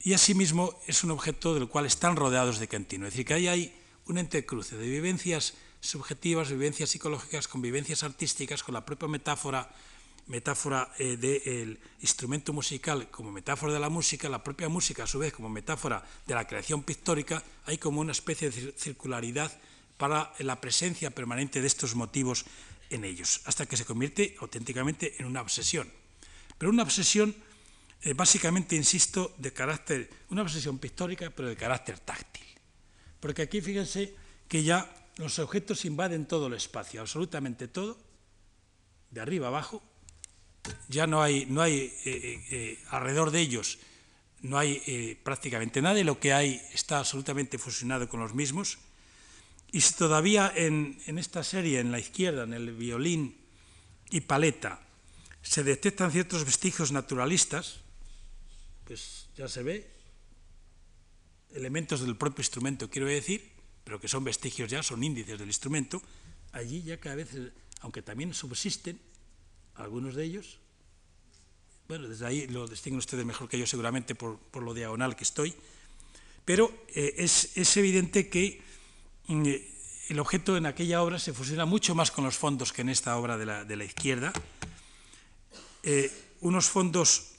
y asimismo es un objeto del cual están rodeados de cantino. Es decir, que ahí hay un entrecruce de vivencias subjetivas, vivencias psicológicas, con vivencias artísticas, con la propia metáfora, metáfora eh, del instrumento musical como metáfora de la música, la propia música a su vez como metáfora de la creación pictórica, hay como una especie de circularidad para la presencia permanente de estos motivos en ellos, hasta que se convierte auténticamente en una obsesión. Pero una obsesión eh, básicamente, insisto, de carácter, una obsesión pictórica, pero de carácter táctil. Porque aquí fíjense que ya los objetos invaden todo el espacio, absolutamente todo, de arriba abajo. Ya no hay, no hay eh, eh, alrededor de ellos, no hay prácticamente nada y lo que hay está absolutamente fusionado con los mismos. Y si todavía en, en esta serie, en la izquierda, en el violín y paleta, se detectan ciertos vestigios naturalistas, pues ya se ve, elementos del propio instrumento, quiero decir, pero que son vestigios ya, son índices del instrumento, allí ya cada vez, aunque también subsisten algunos de ellos, bueno, desde ahí lo distinguen ustedes mejor que yo seguramente por, lo diagonal que estoy, pero eh, es, evidente que el objeto en aquella obra se fusiona mucho más con los fondos que en esta obra de la, izquierda. Eh, unos, fondos,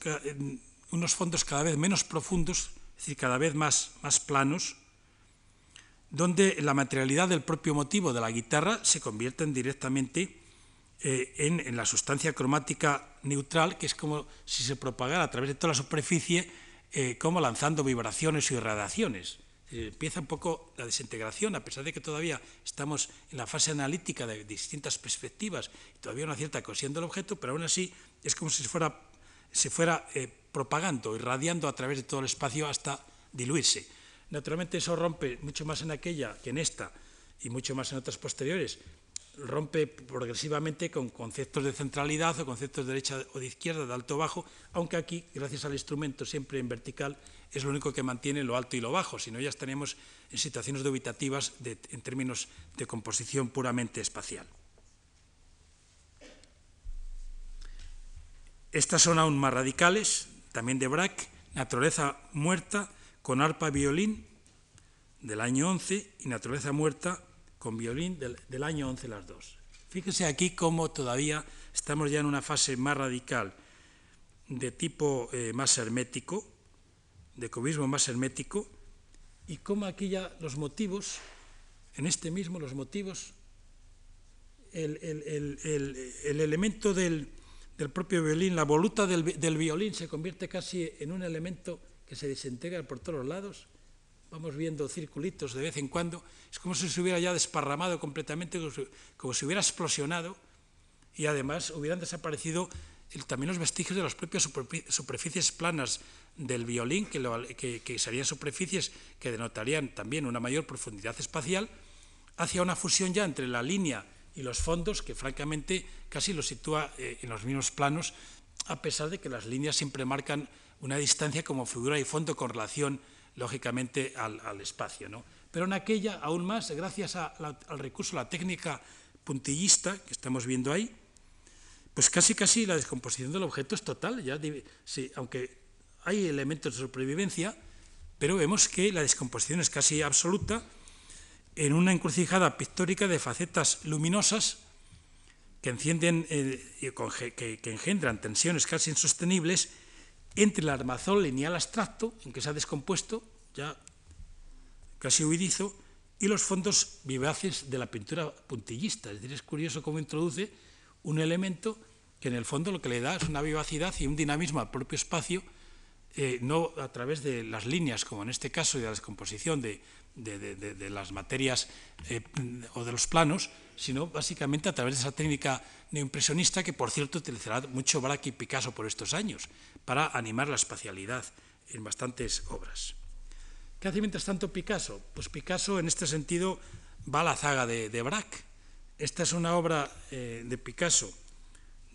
unos fondos cada vez menos profundos, es decir, cada vez más, planos, donde la materialidad del propio motivo de la guitarra se convierte directamente eh, en, la sustancia cromática neutral, que es como si se propagara a través de toda la superficie, eh, como lanzando vibraciones y radiaciones. Eh, empieza un poco la desintegración, a pesar de que todavía estamos en la fase analítica de distintas perspectivas todavía una cierta cohesión del objeto, pero aún así es como si fuera, se fuera eh, propagando, irradiando a través de todo el espacio hasta diluirse. Naturalmente eso rompe mucho más en aquella que en esta y mucho más en otras posteriores, rompe progresivamente con conceptos de centralidad o conceptos de derecha o de izquierda, de alto o bajo, aunque aquí, gracias al instrumento siempre en vertical, es lo único que mantiene lo alto y lo bajo, si no ya estaríamos en situaciones dubitativas en términos de composición puramente espacial. Estas son aún más radicales, también de Braque, Naturaleza muerta con arpa violín del año 11 y Naturaleza muerta con violín del, año 11 las dos. Fíjense aquí cómo todavía estamos ya en una fase más radical de tipo eh, más hermético, de cubismo más hermético, y cómo aquí ya los motivos, en este mismo los motivos, el, elemento del, propio violín, la voluta del, del violín se convierte casi en un elemento que se desintegra por todos lados, vamos viendo circulitos de vez en cuando, es como si se hubiera ya desparramado completamente, como si, hubiera explosionado y además hubieran desaparecido también los vestigios de las propias superficies planas del violín, que, que, serían superficies que denotarían también una mayor profundidad espacial, hacia una fusión ya entre la línea y los fondos, que francamente casi lo sitúa eh, en los mismos planos, a pesar de que las líneas siempre marcan una distancia como figura y fondo con relación lógicamente al, espacio. ¿no? Pero en aquella, aún más, gracias al recurso, la técnica puntillista que estamos viendo ahí, pues casi casi la descomposición del objeto es total, ya, sí, aunque hay elementos de supervivencia, pero vemos que la descomposición es casi absoluta en una encrucijada pictórica de facetas luminosas que, encienden, eh, que engendran tensiones casi insostenibles entre el armazón lineal abstracto, en que se ha descompuesto, ya casi huidizo, y los fondos vivaces de la pintura puntillista. Es decir, es curioso cómo introduce un elemento que en el fondo lo que le da es una vivacidad y un dinamismo al propio espacio, eh, no a través de las líneas, como en este caso, de la descomposición de, las materias eh, o de los planos, sino básicamente a través de esa técnica neoimpresionista que, por cierto, utilizará mucho Braque y Picasso por estos años para animar la espacialidad en bastantes obras. ¿Qué hace mientras tanto Picasso? Pues Picasso en este sentido va a la zaga de, de Braque. Esta es una obra eh, de Picasso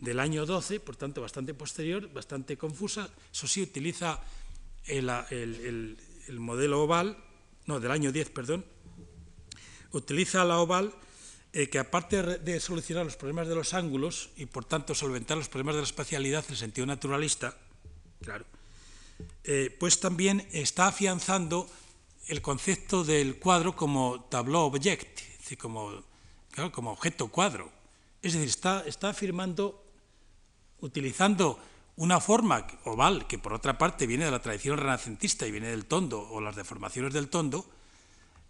del año 12, por tanto bastante posterior, bastante confusa. Eso sí, utiliza el, el modelo oval, no, del año 10, perdón, utiliza la oval eh, que aparte de solucionar los problemas de los ángulos y por tanto solventar los problemas de la espacialidad en sentido naturalista, claro, eh, pues también está afianzando el concepto del cuadro como tableau object, es decir, como, como objeto cuadro. Es decir, está, está afirmando, utilizando una forma oval que por otra parte viene de la tradición renacentista y viene del tondo o las deformaciones del tondo,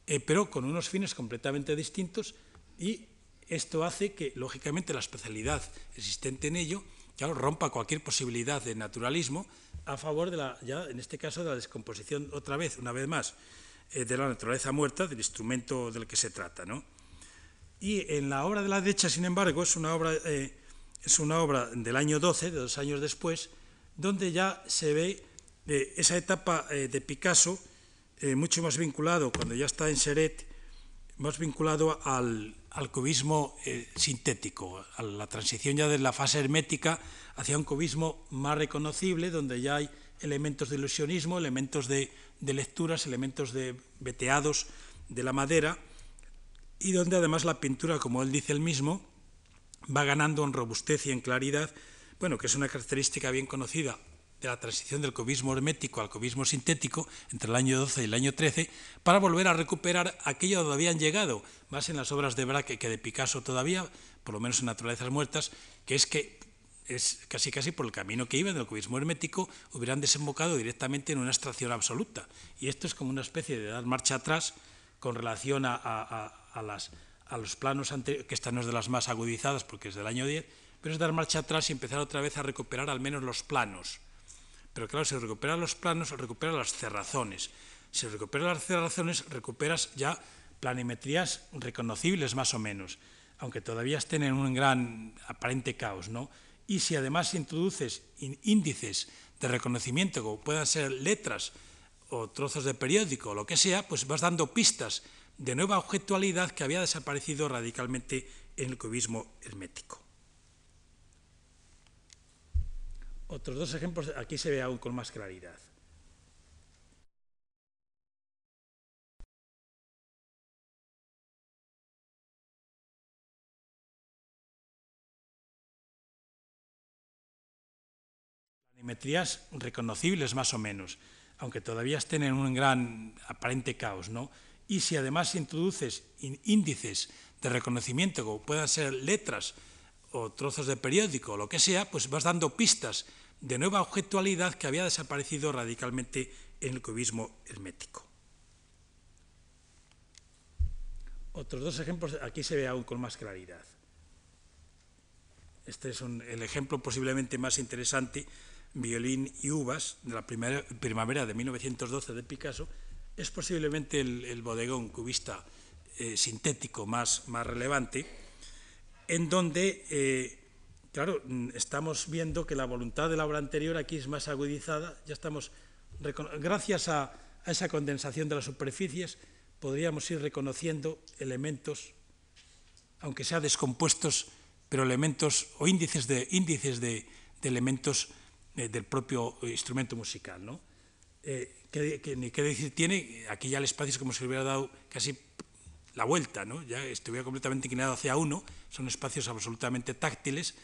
eh, pero con unos fines completamente distintos, y esto hace que, lógicamente, la especialidad existente en ello claro, rompa cualquier posibilidad de naturalismo a favor de la, ya en este caso, de la descomposición, otra vez, una vez más, eh, de la naturaleza muerta, del instrumento del que se trata. ¿no? Y en la obra de la derecha, sin embargo, es una obra, eh, es una obra del año 12, de dos años después, donde ya se ve eh, esa etapa de Picasso mucho más vinculado, cuando ya está en Seret, más vinculado al, al cubismo eh, sintético, a la transición ya de la fase hermética hacia un cubismo más reconocible, donde ya hay elementos de ilusionismo, elementos de, lecturas, elementos de veteados de la madera, y donde además la pintura, como él dice él mismo, va ganando en robustez y en claridad, bueno, que es una característica bien conocida de la transición del cubismo hermético al cubismo sintético entre el año 12 y el año 13, para volver a recuperar aquello donde habían llegado, más en las obras de Braque que de Picasso todavía, por lo menos en Naturalezas Muertas, que es que es casi casi por el camino que iban del cubismo hermético, hubieran desembocado directamente en una abstracción absoluta. Y esto es como una especie de dar marcha atrás con relación a, a, las, a los planos anteriores, que esta no es de las más agudizadas porque es del año 10, pero es dar marcha atrás y empezar otra vez a recuperar al menos los planos pero claro, si recuperas los planos, recuperas las cerrazones. Si recuperas las cerrazones, recuperas ya planimetrías reconocibles más o menos, aunque todavía estén en un gran aparente caos. ¿no? Y si además introduces índices de reconocimiento, como puedan ser letras o trozos de periódico o lo que sea, pues vas dando pistas de nueva objetualidad que había desaparecido radicalmente en el cubismo hermético. Otros dos ejemplos, aquí se ve aún con más claridad. Planimetrías reconocibles más o menos, aunque todavía estén en un gran aparente caos, ¿no? Y si además introduces índices de reconocimiento, como puedan ser letras o trozos de periódico o lo que sea, pues vas dando pistas de nueva objetualidad que había desaparecido radicalmente en el cubismo hermético. Otros dos ejemplos, aquí se ve aún con más claridad. Este es el ejemplo posiblemente más interesante, Violín y Uvas, de la primavera de 1912 de Picasso, es posiblemente el, bodegón cubista eh, sintético más, más relevante, en donde eh, claro, mm, estamos viendo que la voluntad de la obra anterior aquí es más agudizada, ya estamos, gracias a, esa condensación de las superficies, podríamos ir reconociendo elementos, aunque sea descompuestos, pero elementos o índices de, índices de, elementos eh, del propio instrumento musical. ¿no? ¿Qué, decir tiene? Aquí ya el espacio es como si hubiera dado casi la vuelta, ¿no? ya estuviera completamente inclinado hacia uno, son espacios absolutamente táctiles,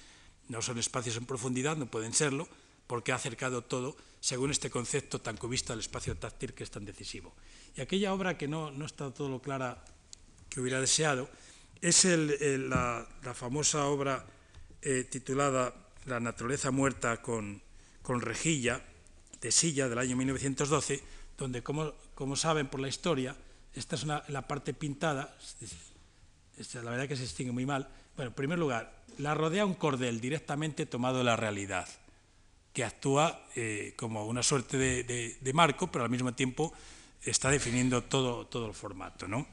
no son espacios en profundidad, no pueden serlo, porque ha acercado todo según este concepto tan cubista del espacio táctil que es tan decisivo. Y aquella obra que no, no está todo lo clara que hubiera deseado es la, famosa obra eh, titulada La naturaleza muerta con, con, rejilla, de Silla, del año 1912, donde, como, como saben por la historia, esta es la parte pintada, la verdad que se distingue muy mal. Bueno, en primer lugar, la rodea un cordel directamente tomado de la realidad, que actúa eh, como una suerte de, marco, pero al mismo tiempo está definiendo todo, todo el formato. ¿no?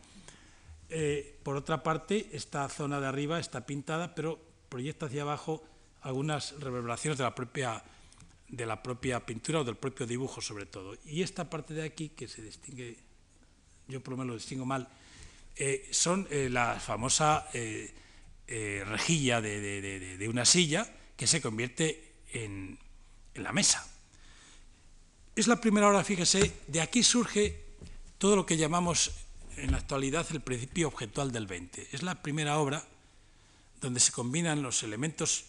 Eh, por otra parte, esta zona de arriba está pintada, pero proyecta hacia abajo algunas reverberaciones de la propia, de la propia pintura o del propio dibujo sobre todo. Y esta parte de aquí, que se distingue, yo por lo menos lo distingo mal, eh, son la famosa eh, rejilla de, una silla que se convierte en, la mesa. Es la primera hora, fíjese, de aquí surge todo lo que llamamos en la actualidad el principio objetual del 20. Es la primera obra donde se combinan los elementos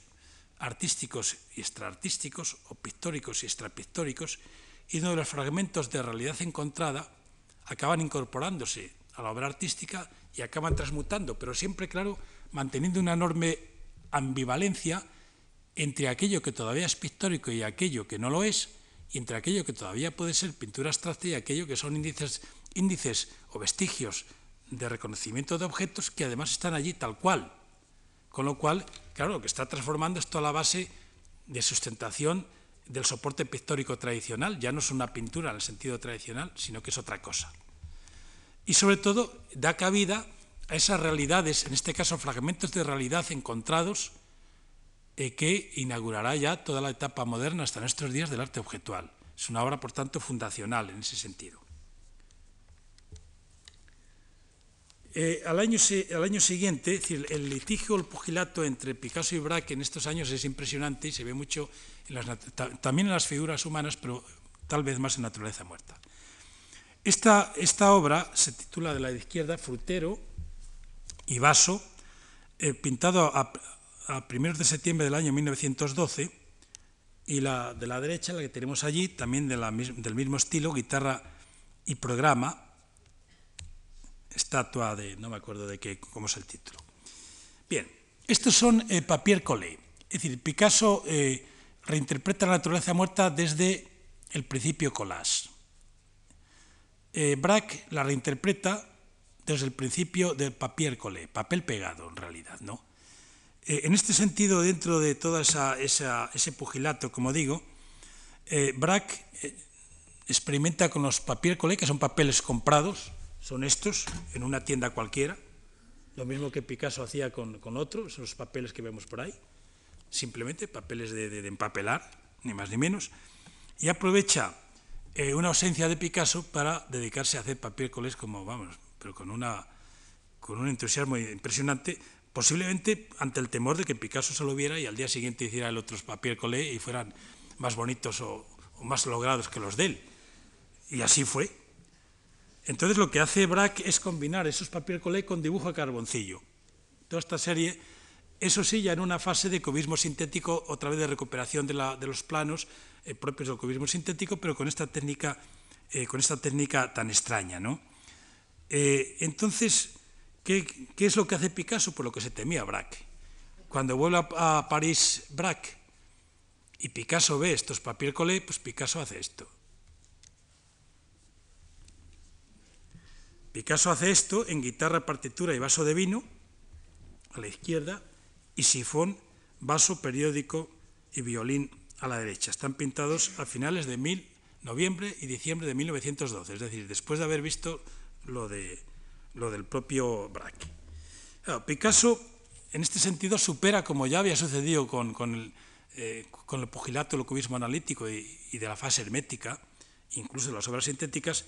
artísticos y extraartísticos, o pictóricos y extrapictóricos, y donde los fragmentos de realidad encontrada acaban incorporándose a la obra artística y acaban transmutando, pero siempre, claro, manteniendo una enorme ambivalencia entre aquello que todavía es pictórico y aquello que no lo es, y entre aquello que todavía puede ser pintura abstracta y aquello que son índices, índices o vestigios de reconocimiento de objetos que además están allí tal cual. Con lo cual, claro, lo que está transformando es toda la base de sustentación del soporte pictórico tradicional. Ya no es una pintura en el sentido tradicional, sino que es otra cosa. Y sobre todo da cabida a esas realidades, en este caso fragmentos de realidad encontrados, eh, que inaugurará ya toda la etapa moderna hasta nuestros días del arte objetual. Es una obra, por tanto, fundacional en ese sentido. Eh, al, año, al, año, siguiente, el litigio, el pugilato entre Picasso y Braque en estos años es impresionante y se ve mucho también en las figuras humanas, pero tal vez más en naturaleza muerta. Esta, esta obra se titula de la izquierda Frutero, y vaso, eh, pintado a, primeros de septiembre del año 1912, y la de la derecha, la que tenemos allí, también del mismo estilo, guitarra y programa, estatua de, no me acuerdo de qué, cómo es el título. Bien, estos son eh, papier collé, es decir, Picasso eh, reinterpreta la naturaleza muerta desde el principio collage. Eh, Braque la reinterpreta desde el principio del papier collé, papel pegado en realidad, ¿no? Eh, en este sentido, dentro de todo ese pugilato, como digo, Braque experimenta con los papier collé, que son papeles comprados, son estos, en una tienda cualquiera, lo mismo que Picasso hacía con, otros, son los papeles que vemos por ahí, simplemente papeles de, empapelar, ni más ni menos, y aprovecha una ausencia de Picasso para dedicarse a hacer papier collés como, vamos, pero con, una, con un entusiasmo impresionante, posiblemente ante el temor de que Picasso se lo viera y al día siguiente hiciera el otro papier collé y fueran más bonitos o, más logrados que los de él. Y así fue. Entonces lo que hace Braque es combinar esos papier collé con dibujo a carboncillo. Toda esta serie, eso sí, ya en una fase de cubismo sintético, otra vez de recuperación de, los planos eh, propios del cubismo sintético, pero con esta técnica, eh, con esta técnica tan extraña. ¿no? Eh, entonces, ¿Qué, es lo que hace Picasso? Por lo que se temía Braque. Cuando vuelve a, París Braque y Picasso ve estos papier collé, pues Picasso hace esto. Picasso hace esto en guitarra, partitura y vaso de vino, a la izquierda, y sifón, vaso, periódico y violín a la derecha. Están pintados a finales de mil, noviembre y diciembre de 1912, es decir, después de haber visto lo de lo del propio Braque. Picasso, en este sentido, supera, como ya había sucedido con, el, eh, con el pugilato, el cubismo analítico y, de la fase hermética, incluso de las obras sintéticas,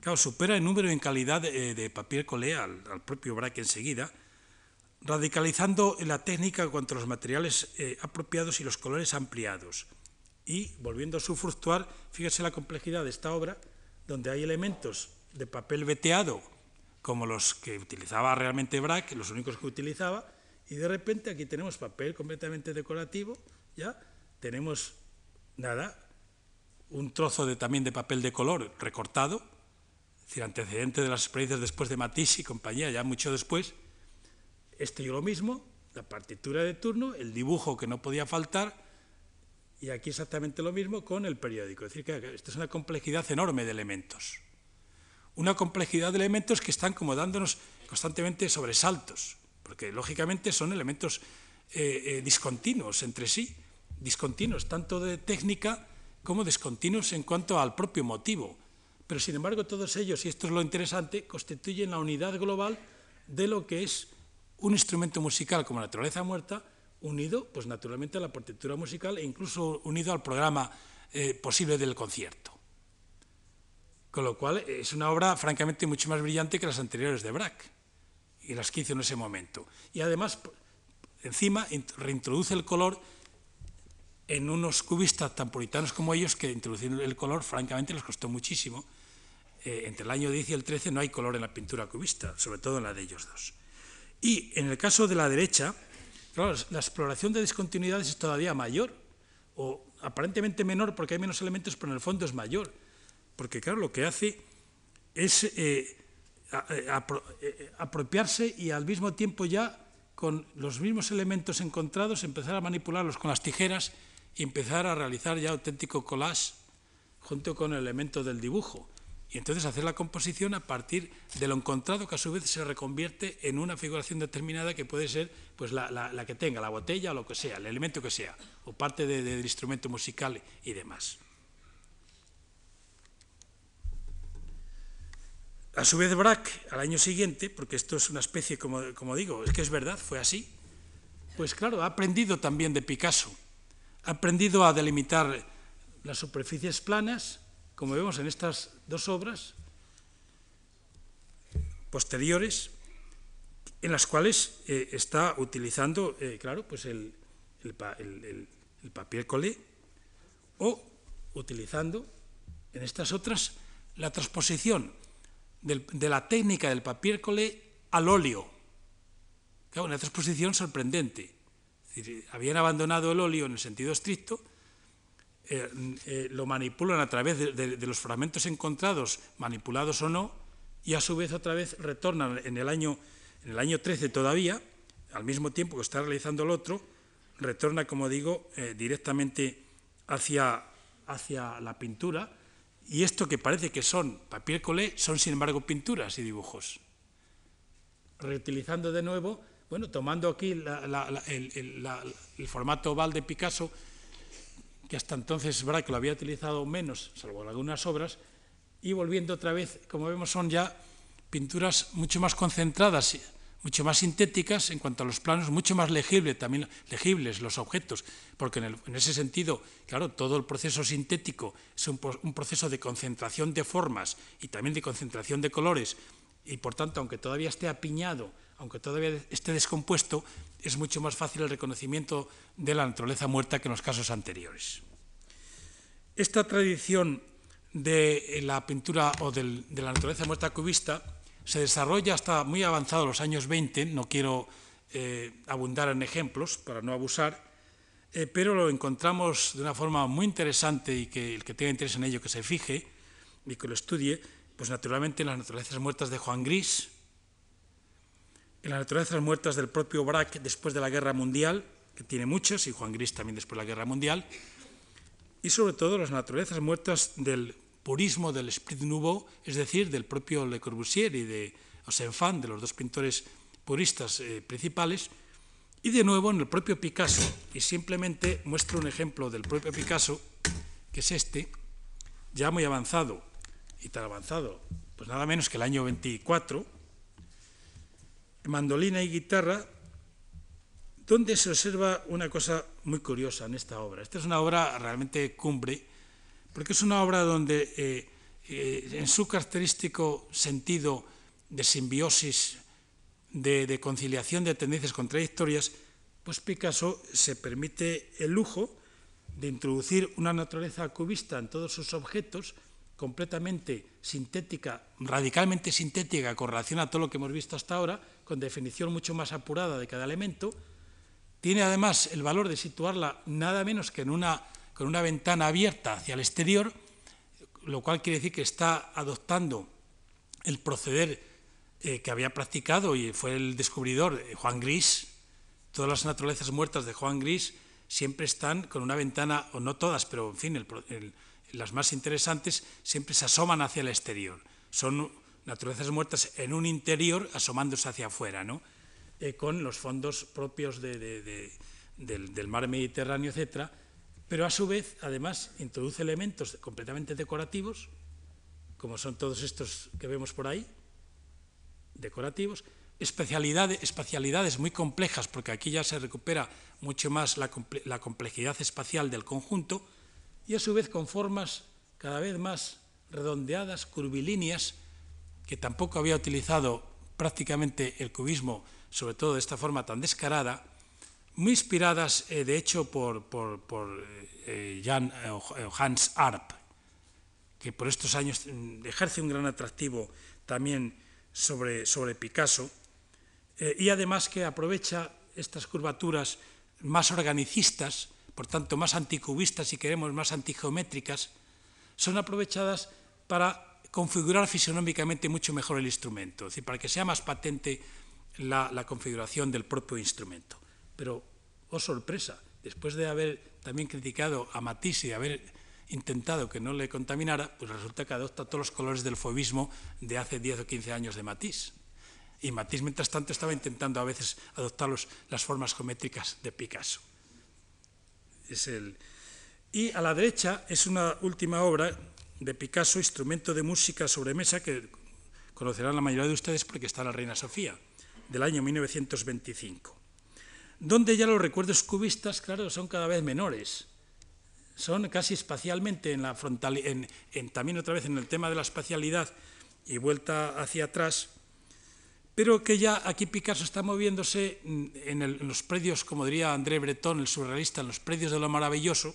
claro, supera en número y en calidad de, papier collé al, propio Braque enseguida, radicalizando la técnica cuanto a los materiales eh, apropiados y los colores ampliados. Y volviendo a su fructuar, fíjese la complejidad de esta obra, donde hay elementos de papel veteado como los que utilizaba realmente Braque, los únicos que utilizaba, y de repente aquí tenemos papel completamente decorativo, ya tenemos nada, un trozo de, también de papel de color recortado, decir, antecedente de las experiencias después de Matisse y compañía, ya mucho después, este y lo mismo, la partitura de turno, el dibujo que no podía faltar, y aquí exactamente lo mismo con el periódico. Es decir, que esta es una complejidad enorme de elementos una complejidad de elementos que están como dándonos constantemente sobresaltos, porque lógicamente son elementos eh, eh, discontinuos entre sí, discontinuos tanto de técnica como discontinuos en cuanto al propio motivo. Pero sin embargo todos ellos, y esto es lo interesante, constituyen la unidad global de lo que es un instrumento musical como naturaleza muerta, unido pues naturalmente a la partitura musical e incluso unido al programa eh, posible del concierto. Con lo cual es una obra francamente mucho más brillante que las anteriores de Braque y las que hizo en ese momento. Y además, encima, reintroduce el color en unos cubistas tan puritanos como ellos que introducir el color francamente les costó muchísimo. Eh, entre el año 10 y el 13 no hay color en la pintura cubista, sobre todo en la de ellos dos. Y en el caso de la derecha, la exploración de discontinuidades es todavía mayor, o aparentemente menor porque hay menos elementos, pero en el fondo es mayor porque claro, lo que hace es eh, eh, apropiarse y al mismo tiempo ya con los mismos elementos encontrados empezar a manipularlos con las tijeras y empezar a realizar ya auténtico collage junto con el elemento del dibujo. Y entonces hacer la composición a partir de lo encontrado que a su vez se reconvierte en una figuración determinada que puede ser pues, la, que tenga, la botella o lo que sea, el elemento que sea, o parte del instrumento musical y demás. A su vez, Braque, al año siguiente, porque esto es una especie, como, digo, es que es verdad, fue así, pues claro, ha aprendido también de Picasso, ha aprendido a delimitar las superficies planas, como vemos en estas dos obras posteriores, en las cuales eh, está utilizando, eh, claro, pues el, el, el papier collé, o utilizando en estas otras la transposición de la técnica del papier collé al óleo. una transposición sorprendente. habían abandonado el óleo en el sentido estricto eh, eh, lo manipulan a través de, los fragmentos encontrados, manipulados o no, y a su vez otra vez retornan en el año, en el año 13 todavía, al mismo tiempo que está realizando el otro, retorna, como digo, eh, directamente hacia, hacia la pintura, y esto que parece que son papel colé, son sin embargo pinturas y dibujos. Reutilizando de nuevo, bueno, tomando aquí el, formato oval de Picasso, que hasta entonces es verdad que lo había utilizado menos, salvo algunas obras, y volviendo otra vez, como vemos, son ya pinturas mucho más concentradas, mucho más sintéticas en cuanto a los planos, mucho más legible, también legibles los objetos, porque en, ese sentido, claro, todo el proceso sintético es un, proceso de concentración de formas y también de concentración de colores, y por tanto, aunque todavía esté apiñado, aunque todavía esté descompuesto, es mucho más fácil el reconocimiento de la naturaleza muerta que en los casos anteriores. Esta tradición de la pintura o de la naturaleza muerta cubista se desarrolla hasta muy avanzados los años 20, no quiero eh, abundar en ejemplos para no abusar, eh, pero lo encontramos de una forma muy interesante y que el que tenga interés en ello que se fije y que lo estudie, pues naturalmente en las naturalezas muertas de Juan Gris, en las naturalezas muertas del propio Braque después de la Guerra Mundial, que tiene muchas, y Juan Gris también después de la Guerra Mundial, y sobre todo las naturalezas muertas del purismo del Esprit Nouveau, es decir, del propio Le Corbusier y de Osenfant, de los dos pintores puristas eh, principales, y de nuevo en el propio Picasso, y simplemente muestro un ejemplo del propio Picasso, que es este, ya muy avanzado, y tan avanzado, pues nada menos que el año 24, mandolina y guitarra, donde se observa una cosa muy curiosa en esta obra. Esta es una obra realmente cumbre, porque es una obra donde eh, eh, en su característico sentido de simbiosis, de, de, conciliación de tendencias contradictorias, pues Picasso se permite el lujo de introducir una naturaleza cubista en todos sus objetos, completamente sintética, radicalmente sintética con relación a todo lo que hemos visto hasta ahora, con definición mucho más apurada de cada elemento. Tiene además el valor de situarla nada menos que en una, con una ventana abierta hacia el exterior, lo cual quiere decir que está adoptando el proceder eh, que había practicado y fue el descubridor eh, Juan Gris. Todas las naturalezas muertas de Juan Gris siempre están con una ventana, o no todas, pero en fin, las más interesantes siempre se asoman hacia el exterior. Son naturalezas muertas en un interior asomándose hacia afuera, ¿no? Eh, con los fondos propios del, del, mar Mediterráneo, etc. Pero a su vez, además, introduce elementos completamente decorativos, como son todos estos que vemos por ahí, decorativos, especialidades, espacialidades muy complejas, porque aquí ya se recupera mucho más la complejidad espacial del conjunto, y a su vez con formas cada vez más redondeadas, curvilíneas, que tampoco había utilizado prácticamente el cubismo, sobre todo de esta forma tan descarada, muy inspiradas eh, de hecho por, por, eh, Jan, eh, Hans Arp, que por estos años mm, ejerce un gran atractivo también sobre, sobre Picasso, y además que aprovecha estas curvaturas más organicistas, por tanto más anticubistas, si queremos, más antigeométricas, son aprovechadas para configurar fisionómicamente mucho mejor el instrumento, es decir, para que sea más patente la, configuración del propio instrumento. Pero, oh sorpresa, después de haber también criticado a Matisse y de haber intentado que no le contaminara, pues resulta que adopta todos los colores del fobismo de hace 10 o 15 años de Matisse. Y Matisse, mientras tanto, estaba intentando a veces adoptar las formas geométricas de Picasso el... Y a la derecha es una última obra de Picasso, Instrumento de música sobre mesa, que conocerán la mayoría de ustedes porque está la Reina Sofía, del año 1925, donde ya los recuerdos cubistas, claro, son cada vez menores. Son casi espacialmente en la frontal, en, también otra vez en el tema de la espacialidad y vuelta hacia atrás, pero que ya aquí Picasso está moviéndose en, los predios, como diría André Breton, el surrealista, en los predios de lo maravilloso,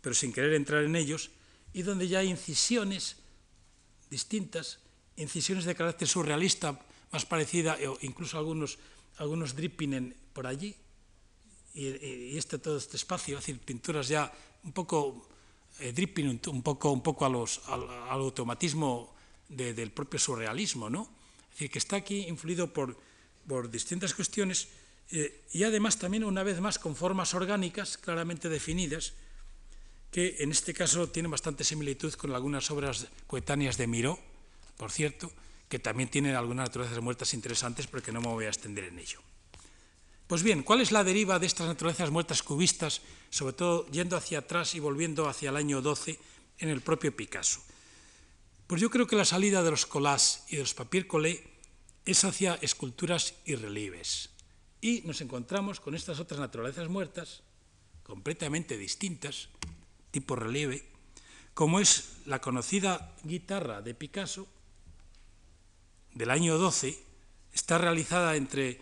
pero sin querer entrar en ellos, y donde ya hay incisiones distintas, incisiones de carácter surrealista más parecida, incluso algunos, algunos dripping por allí, y, este, todo este espacio, es decir, pinturas ya un poco eh, dripping, un poco, un poco a los, al, automatismo del propio surrealismo, ¿no? Es decir, que está aquí influido por, por distintas cuestiones eh, y además también una vez más con formas orgánicas claramente definidas, que en este caso tienen bastante similitud con algunas obras coetáneas de Miró, por cierto, que también tienen algunas naturalezas muertas interesantes, pero que no me voy a extender en ello. Pues bien, ¿cuál es la deriva de estas naturalezas muertas cubistas, sobre todo yendo hacia atrás y volviendo hacia el año 12 en el propio Picasso? Pues yo creo que la salida de los collages y de los papier collé es hacia esculturas y relieves. Y nos encontramos con estas otras naturalezas muertas, completamente distintas, tipo relieve, como es la conocida guitarra de Picasso del año 12, está realizada entre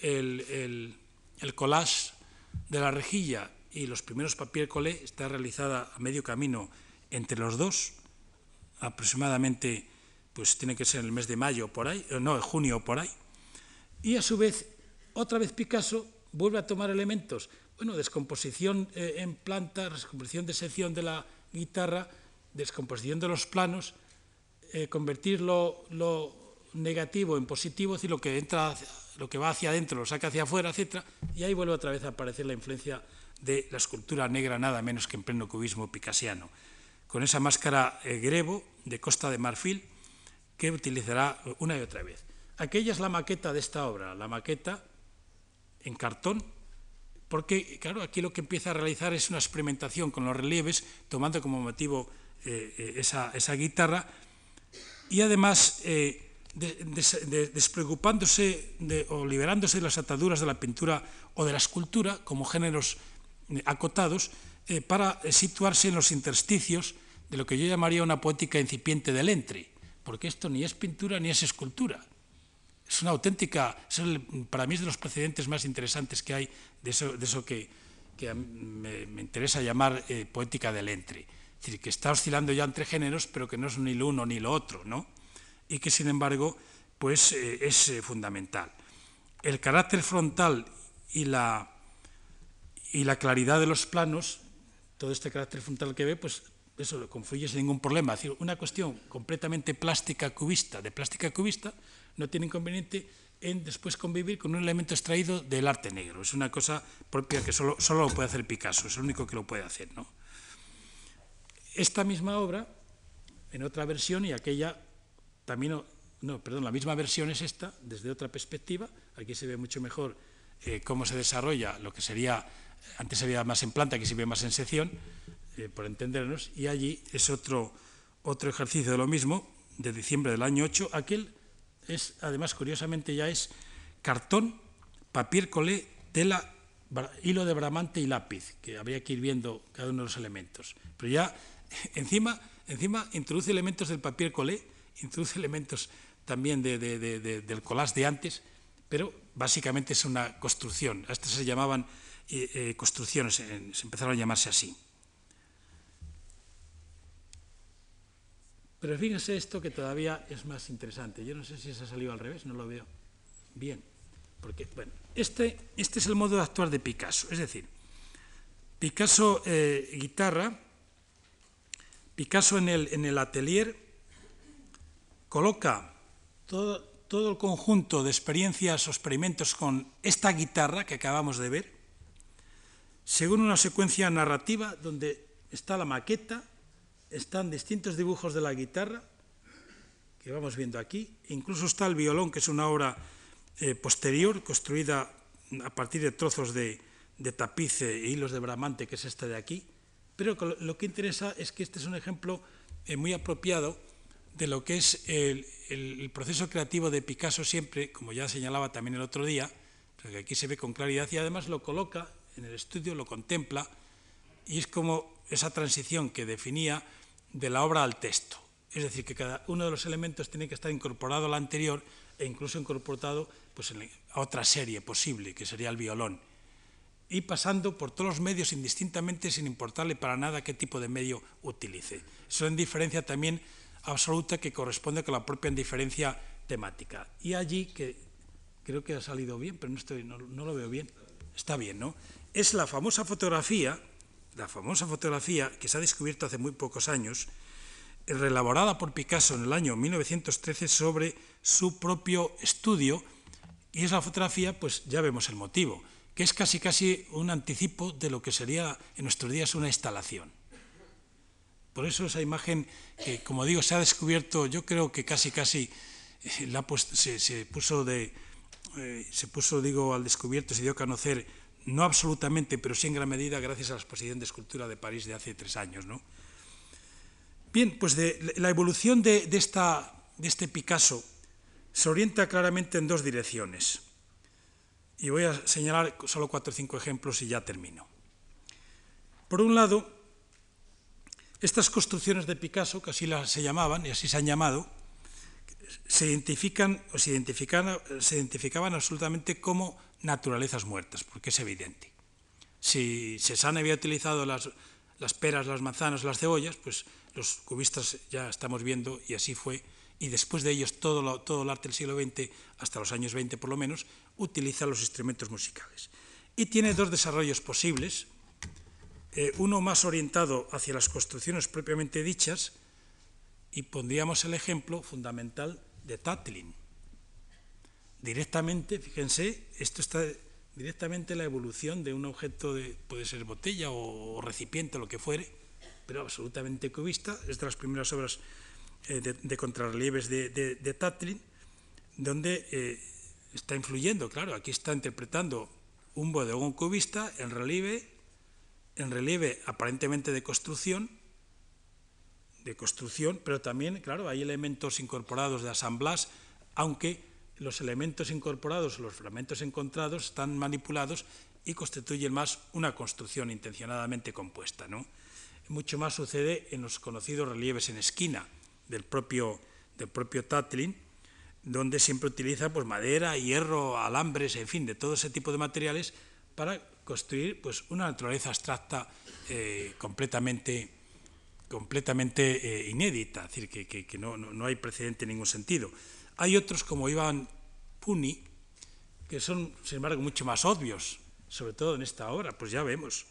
el, collage de la rejilla y los primeros papier collé está realizada a medio camino entre los dos, aproximadamente, pues tiene que ser en el mes de mayo por ahí, eh, no, junio por ahí. Y a su vez, otra vez Picasso vuelve a tomar elementos, bueno, descomposición eh, en planta, descomposición de sección de la guitarra, descomposición de los planos, eh, convertir lo, negativo en positivo, es decir, lo que entra lo que va hacia adentro lo saca hacia afuera, etc. Y ahí vuelve otra vez a aparecer la influencia de la escultura negra, nada menos que en pleno cubismo picasiano, con esa máscara eh, grebo de Costa de Marfil que utilizará una y otra vez. Aquella es la maqueta de esta obra, la maqueta en cartón, porque, claro, aquí lo que empieza a realizar es una experimentación con los relieves, tomando como motivo eh, eh, esa, guitarra, y además despreocupándose o liberándose de las ataduras de la pintura o de la escultura como géneros eh, acotados eh, para situarse en los intersticios de lo que yo llamaría una poética incipiente del entre, porque esto ni es pintura ni es escultura. Es una auténtica, para mí es de los precedentes más interesantes que hay de eso, de eso que, me, interesa llamar eh, poética del entre. Es decir, que está oscilando ya entre géneros, pero que no es ni lo uno ni lo otro, ¿no? y que sin embargo pues, eh, es eh, fundamental. El carácter frontal y la, y la claridad de los planos, todo este carácter frontal que ve, pues eso lo confluye sin ningún problema. Es decir, una cuestión completamente plástica cubista, de plástica cubista, no tiene inconveniente en después convivir con un elemento extraído del arte negro. Es una cosa propia que solo, solo lo puede hacer Picasso, es el único que lo puede hacer. ¿no? Esta misma obra, en otra versión, y aquella también, no, perdón, la misma versión es esta, desde otra perspectiva. Aquí se ve mucho mejor eh, cómo se desarrolla lo que sería, antes se más en planta, aquí se ve más en sección, eh, por entendernos, y allí es otro, otro ejercicio de lo mismo, de diciembre del año 8. Aquel es, además, curiosamente ya es cartón, papier colé, tela, hilo de bramante y lápiz, que habría que ir viendo cada uno de los elementos. Pero ya encima, encima introduce elementos del papier colé introduce elementos también del collage de antes, pero básicamente es una construcción. Estas se llamaban eh, eh, construcciones, se empezaron a llamarse así. Pero fíjense esto que todavía es más interesante. Yo no sé si se ha salido al revés, no lo veo bien. Porque, bueno, este, este es el modo de actuar de Picasso. Es decir, Picasso eh, guitarra, Picasso en el, en el atelier coloca todo, el conjunto de experiencias o experimentos con esta guitarra que acabamos de ver, según una secuencia narrativa donde está la maqueta, están distintos dibujos de la guitarra, que vamos viendo aquí, incluso está el violón, que es una obra eh, posterior, construida a partir de trozos de, tapiz e hilos de bramante, que es este de aquí, pero lo que interesa es que este es un ejemplo eh, muy apropiado de lo que es el, proceso creativo de Picasso siempre, como ya señalaba también el otro día, porque aquí se ve con claridad y además lo coloca en el estudio, lo contempla y es como esa transición que definía de la obra al texto. Es decir, que cada uno de los elementos tiene que estar incorporado al anterior e incluso incorporado pues, a otra serie posible, que sería el violón. Y pasando por todos los medios indistintamente sin importarle para nada qué tipo de medio utilice. Eso en diferencia también absoluta que corresponde con la propia indiferencia temática. Y allí, que creo que ha salido bien, pero no, estoy, no, lo veo bien. está bien, ¿no? Es la famosa fotografía, la famosa fotografía que se ha descubierto hace muy pocos años, reelaborada por Picasso en el año 1913 sobre su propio estudio, y es la fotografía, pues ya vemos el motivo, que es casi casi un anticipo de lo que sería en nuestros días una instalación. Por eso esa imagen que, como digo, se ha descubierto, yo creo que casi casi eh, la, se, se, puso de, eh, se puso, digo, al descubierto, se dio a conocer, no absolutamente, pero sí en gran medida, gracias a la exposición de escultura de París de hace tres años. ¿no? Bien, pues la evolución de, de, esta, de este Picasso se orienta claramente en dos direcciones. Y voy a señalar solo cuatro o cinco ejemplos y ya termino. Por un lado, estas construcciones de Picasso, que así las se llamaban y así se han llamado, se identifican o se, se identificaban absolutamente como naturalezas muertas, porque es evidente. Si Cézanne había utilizado las, peras, las manzanas, las cebollas, pues los cubistas ya estamos viendo, y así fue, y después de ellos todo, todo el arte del siglo XX, hasta los años 20 por lo menos, utiliza los instrumentos musicales. Y tiene dos desarrollos posibles, eh, uno más orientado hacia las construcciones propiamente dichas, y pondríamos el ejemplo fundamental de Tatlin. Directamente, fíjense, esto está directamente la evolución de un objeto, de, puede ser botella o, recipiente, lo que fuere, pero absolutamente cubista, es de las primeras obras eh, de, contrarrelieves de, de, de Tatlin, donde eh, está influyendo, claro, aquí está interpretando un bodegón cubista en relieve, en relieve aparentemente de construcción, de construcción, pero también, claro, hay elementos incorporados de asamblas, aunque los elementos incorporados, los fragmentos encontrados, están manipulados y constituyen más una construcción intencionadamente compuesta. ¿no? Mucho más sucede en los conocidos relieves en esquina, del propio, del propio Tatlin, donde siempre utiliza pues, madera, hierro, alambres, en fin, de todo ese tipo de materiales para construir pues, una naturaleza abstracta eh, completamente, completamente eh, inédita, es decir, que, que, que no, no, no, hay precedente en ningún sentido. Hay otros como Iván Puni, que son, sin embargo, mucho más obvios, sobre todo en esta obra, pues ya vemos.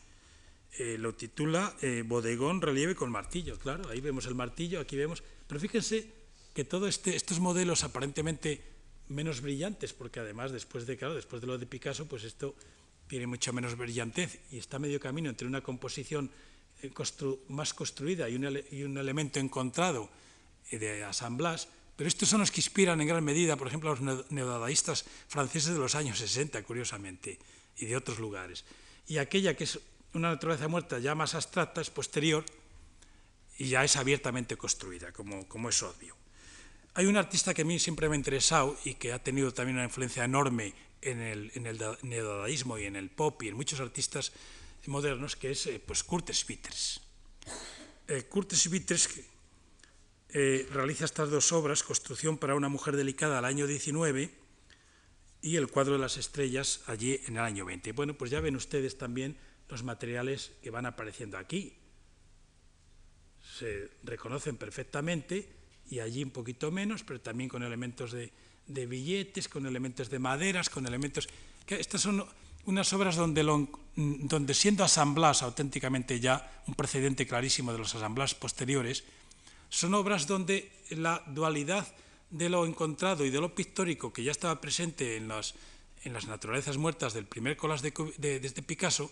Eh, lo titula eh, Bodegón relieve con martillo, claro, ahí vemos el martillo, aquí vemos. Pero fíjense que todos este, estos modelos aparentemente menos brillantes, porque además después de, claro, después de lo de Picasso, pues esto tiene mucha menos brillantez y está medio camino entre una composición eh, constru más construida y un, y un, elemento encontrado eh, de asamblas, pero estos son los que inspiran en gran medida, por ejemplo, a los neodadaístas franceses de los años 60, curiosamente, y de otros lugares. Y aquella que es una naturaleza muerta ya más abstracta es posterior, y ya es abiertamente construida, como, como es obvio. Hay un artista que a mí siempre me ha interesado y que ha tenido también una influencia enorme en el, en el neodadaísmo y en el pop y en muchos artistas modernos, que es eh, pues Kurt Schwitters. Eh, Kurt Schwitters eh, realiza estas dos obras, Construcción para una mujer delicada al año 19 y El cuadro de las estrellas allí en el año 20. Bueno, pues ya ven ustedes también los materiales que van apareciendo aquí se reconocen perfectamente y allí un poquito menos, pero también con elementos de, billetes, con elementos de maderas, con elementos... Que estas son unas obras donde, lo, donde siendo asamblas auténticamente ya, un precedente clarísimo de los asamblas posteriores, son obras donde la dualidad de lo encontrado y de lo pictórico que ya estaba presente en las, en las naturalezas muertas del primer colas de, este Picasso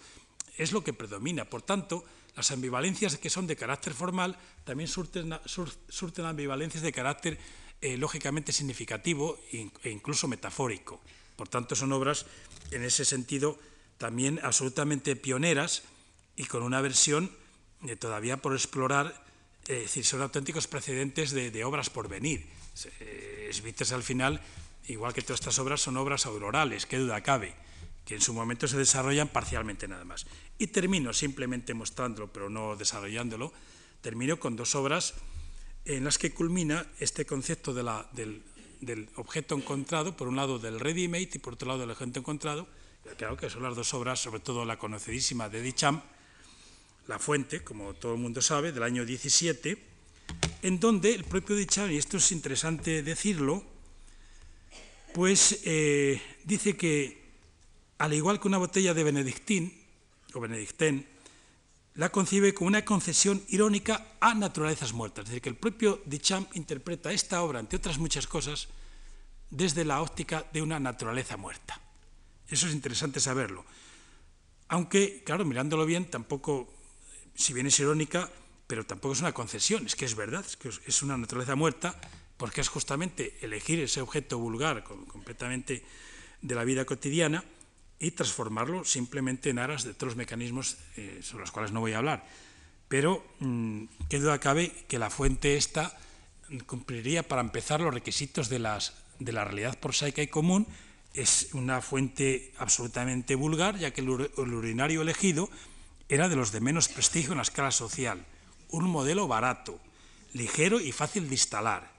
es lo que predomina. Por tanto, las ambivalencias que son de carácter formal también surten, surten ambivalencias de carácter eh, lógicamente significativo e incluso metafórico. Por tanto, son obras en ese sentido también absolutamente pioneras y con una versión eh, todavía por explorar, es decir, son auténticos precedentes de, obras por venir. Eh, al final, igual que todas estas obras, son obras aurorales, qué duda cabe que en su momento se desarrollan parcialmente nada más. Y termino simplemente mostrándolo, pero no desarrollándolo, termino con dos obras en las que culmina este concepto del, objeto encontrado, por un lado del ready-made y por otro lado del objeto encontrado, claro que son las dos obras, sobre todo la conocidísima de Duchamp, La Fuente, como todo el mundo sabe, del año 17, en donde el propio Duchamp, y esto es interesante decirlo, pues eh, dice que al igual que una botella de Benedictín o Benedictén, la concibe como una concesión irónica a naturalezas muertas. Es decir, que el propio Duchamp interpreta esta obra, entre otras muchas cosas, desde la óptica de una naturaleza muerta. Eso es interesante saberlo. Aunque, claro, mirándolo bien, tampoco, si bien es irónica, pero tampoco es una concesión, es que es verdad, es que es una naturaleza muerta, porque es justamente elegir ese objeto vulgar completamente de la vida cotidiana y transformarlo simplemente en aras de los mecanismos eh, sobre los cuales no voy a hablar. Pero mmm, qué duda cabe que la fuente esta cumpliría para empezar los requisitos de, las, de la realidad prosaica y común. Es una fuente absolutamente vulgar, ya que el, el urinario elegido era de los de menos prestigio en la escala social, un modelo barato, ligero y fácil de instalar,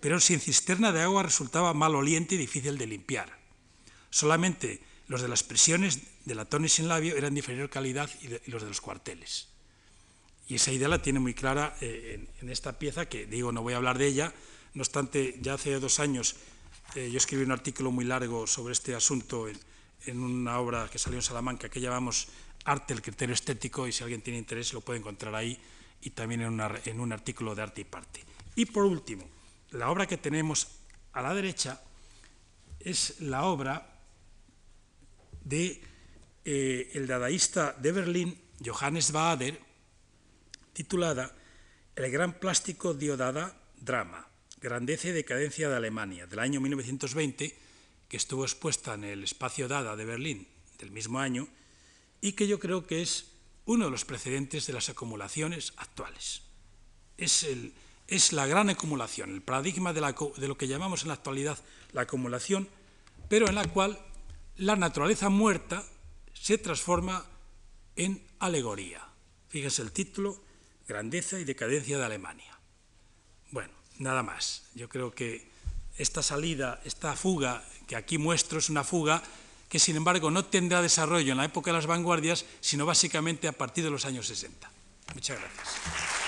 pero sin cisterna de agua resultaba maloliente y difícil de limpiar. Solamente los de las prisiones de latón y sin labio eran de inferior calidad y, los de los cuarteles. Y esa idea la tiene muy clara eh, en, en, esta pieza, que digo, no voy a hablar de ella, no obstante, ya hace dos años eh, yo escribí un artículo muy largo sobre este asunto en, en, una obra que salió en Salamanca que llamamos Arte, el criterio estético, y si alguien tiene interés lo puede encontrar ahí, y también en, un artículo de Arte y Parte. Y por último, la obra que tenemos a la derecha es la obra de eh, el dadaísta de Berlín, Johannes Bader, titulada El gran plástico Diodada Drama, grandeza y decadencia de Alemania, del año 1920, que estuvo expuesta en el espacio Dada de Berlín del mismo año, y que yo creo que es uno de los precedentes de las acumulaciones actuales. Es, el, es la gran acumulación, el paradigma de, lo que llamamos en la actualidad la acumulación, pero en la cual la naturaleza muerta se transforma en alegoría. Fíjense el título, Grandeza y decadencia de Alemania. Bueno, nada más. Yo creo que esta salida, esta fuga que aquí muestro es una fuga que sin embargo no tendrá desarrollo en la época de las vanguardias, sino básicamente a partir de los años 60. Muchas gracias.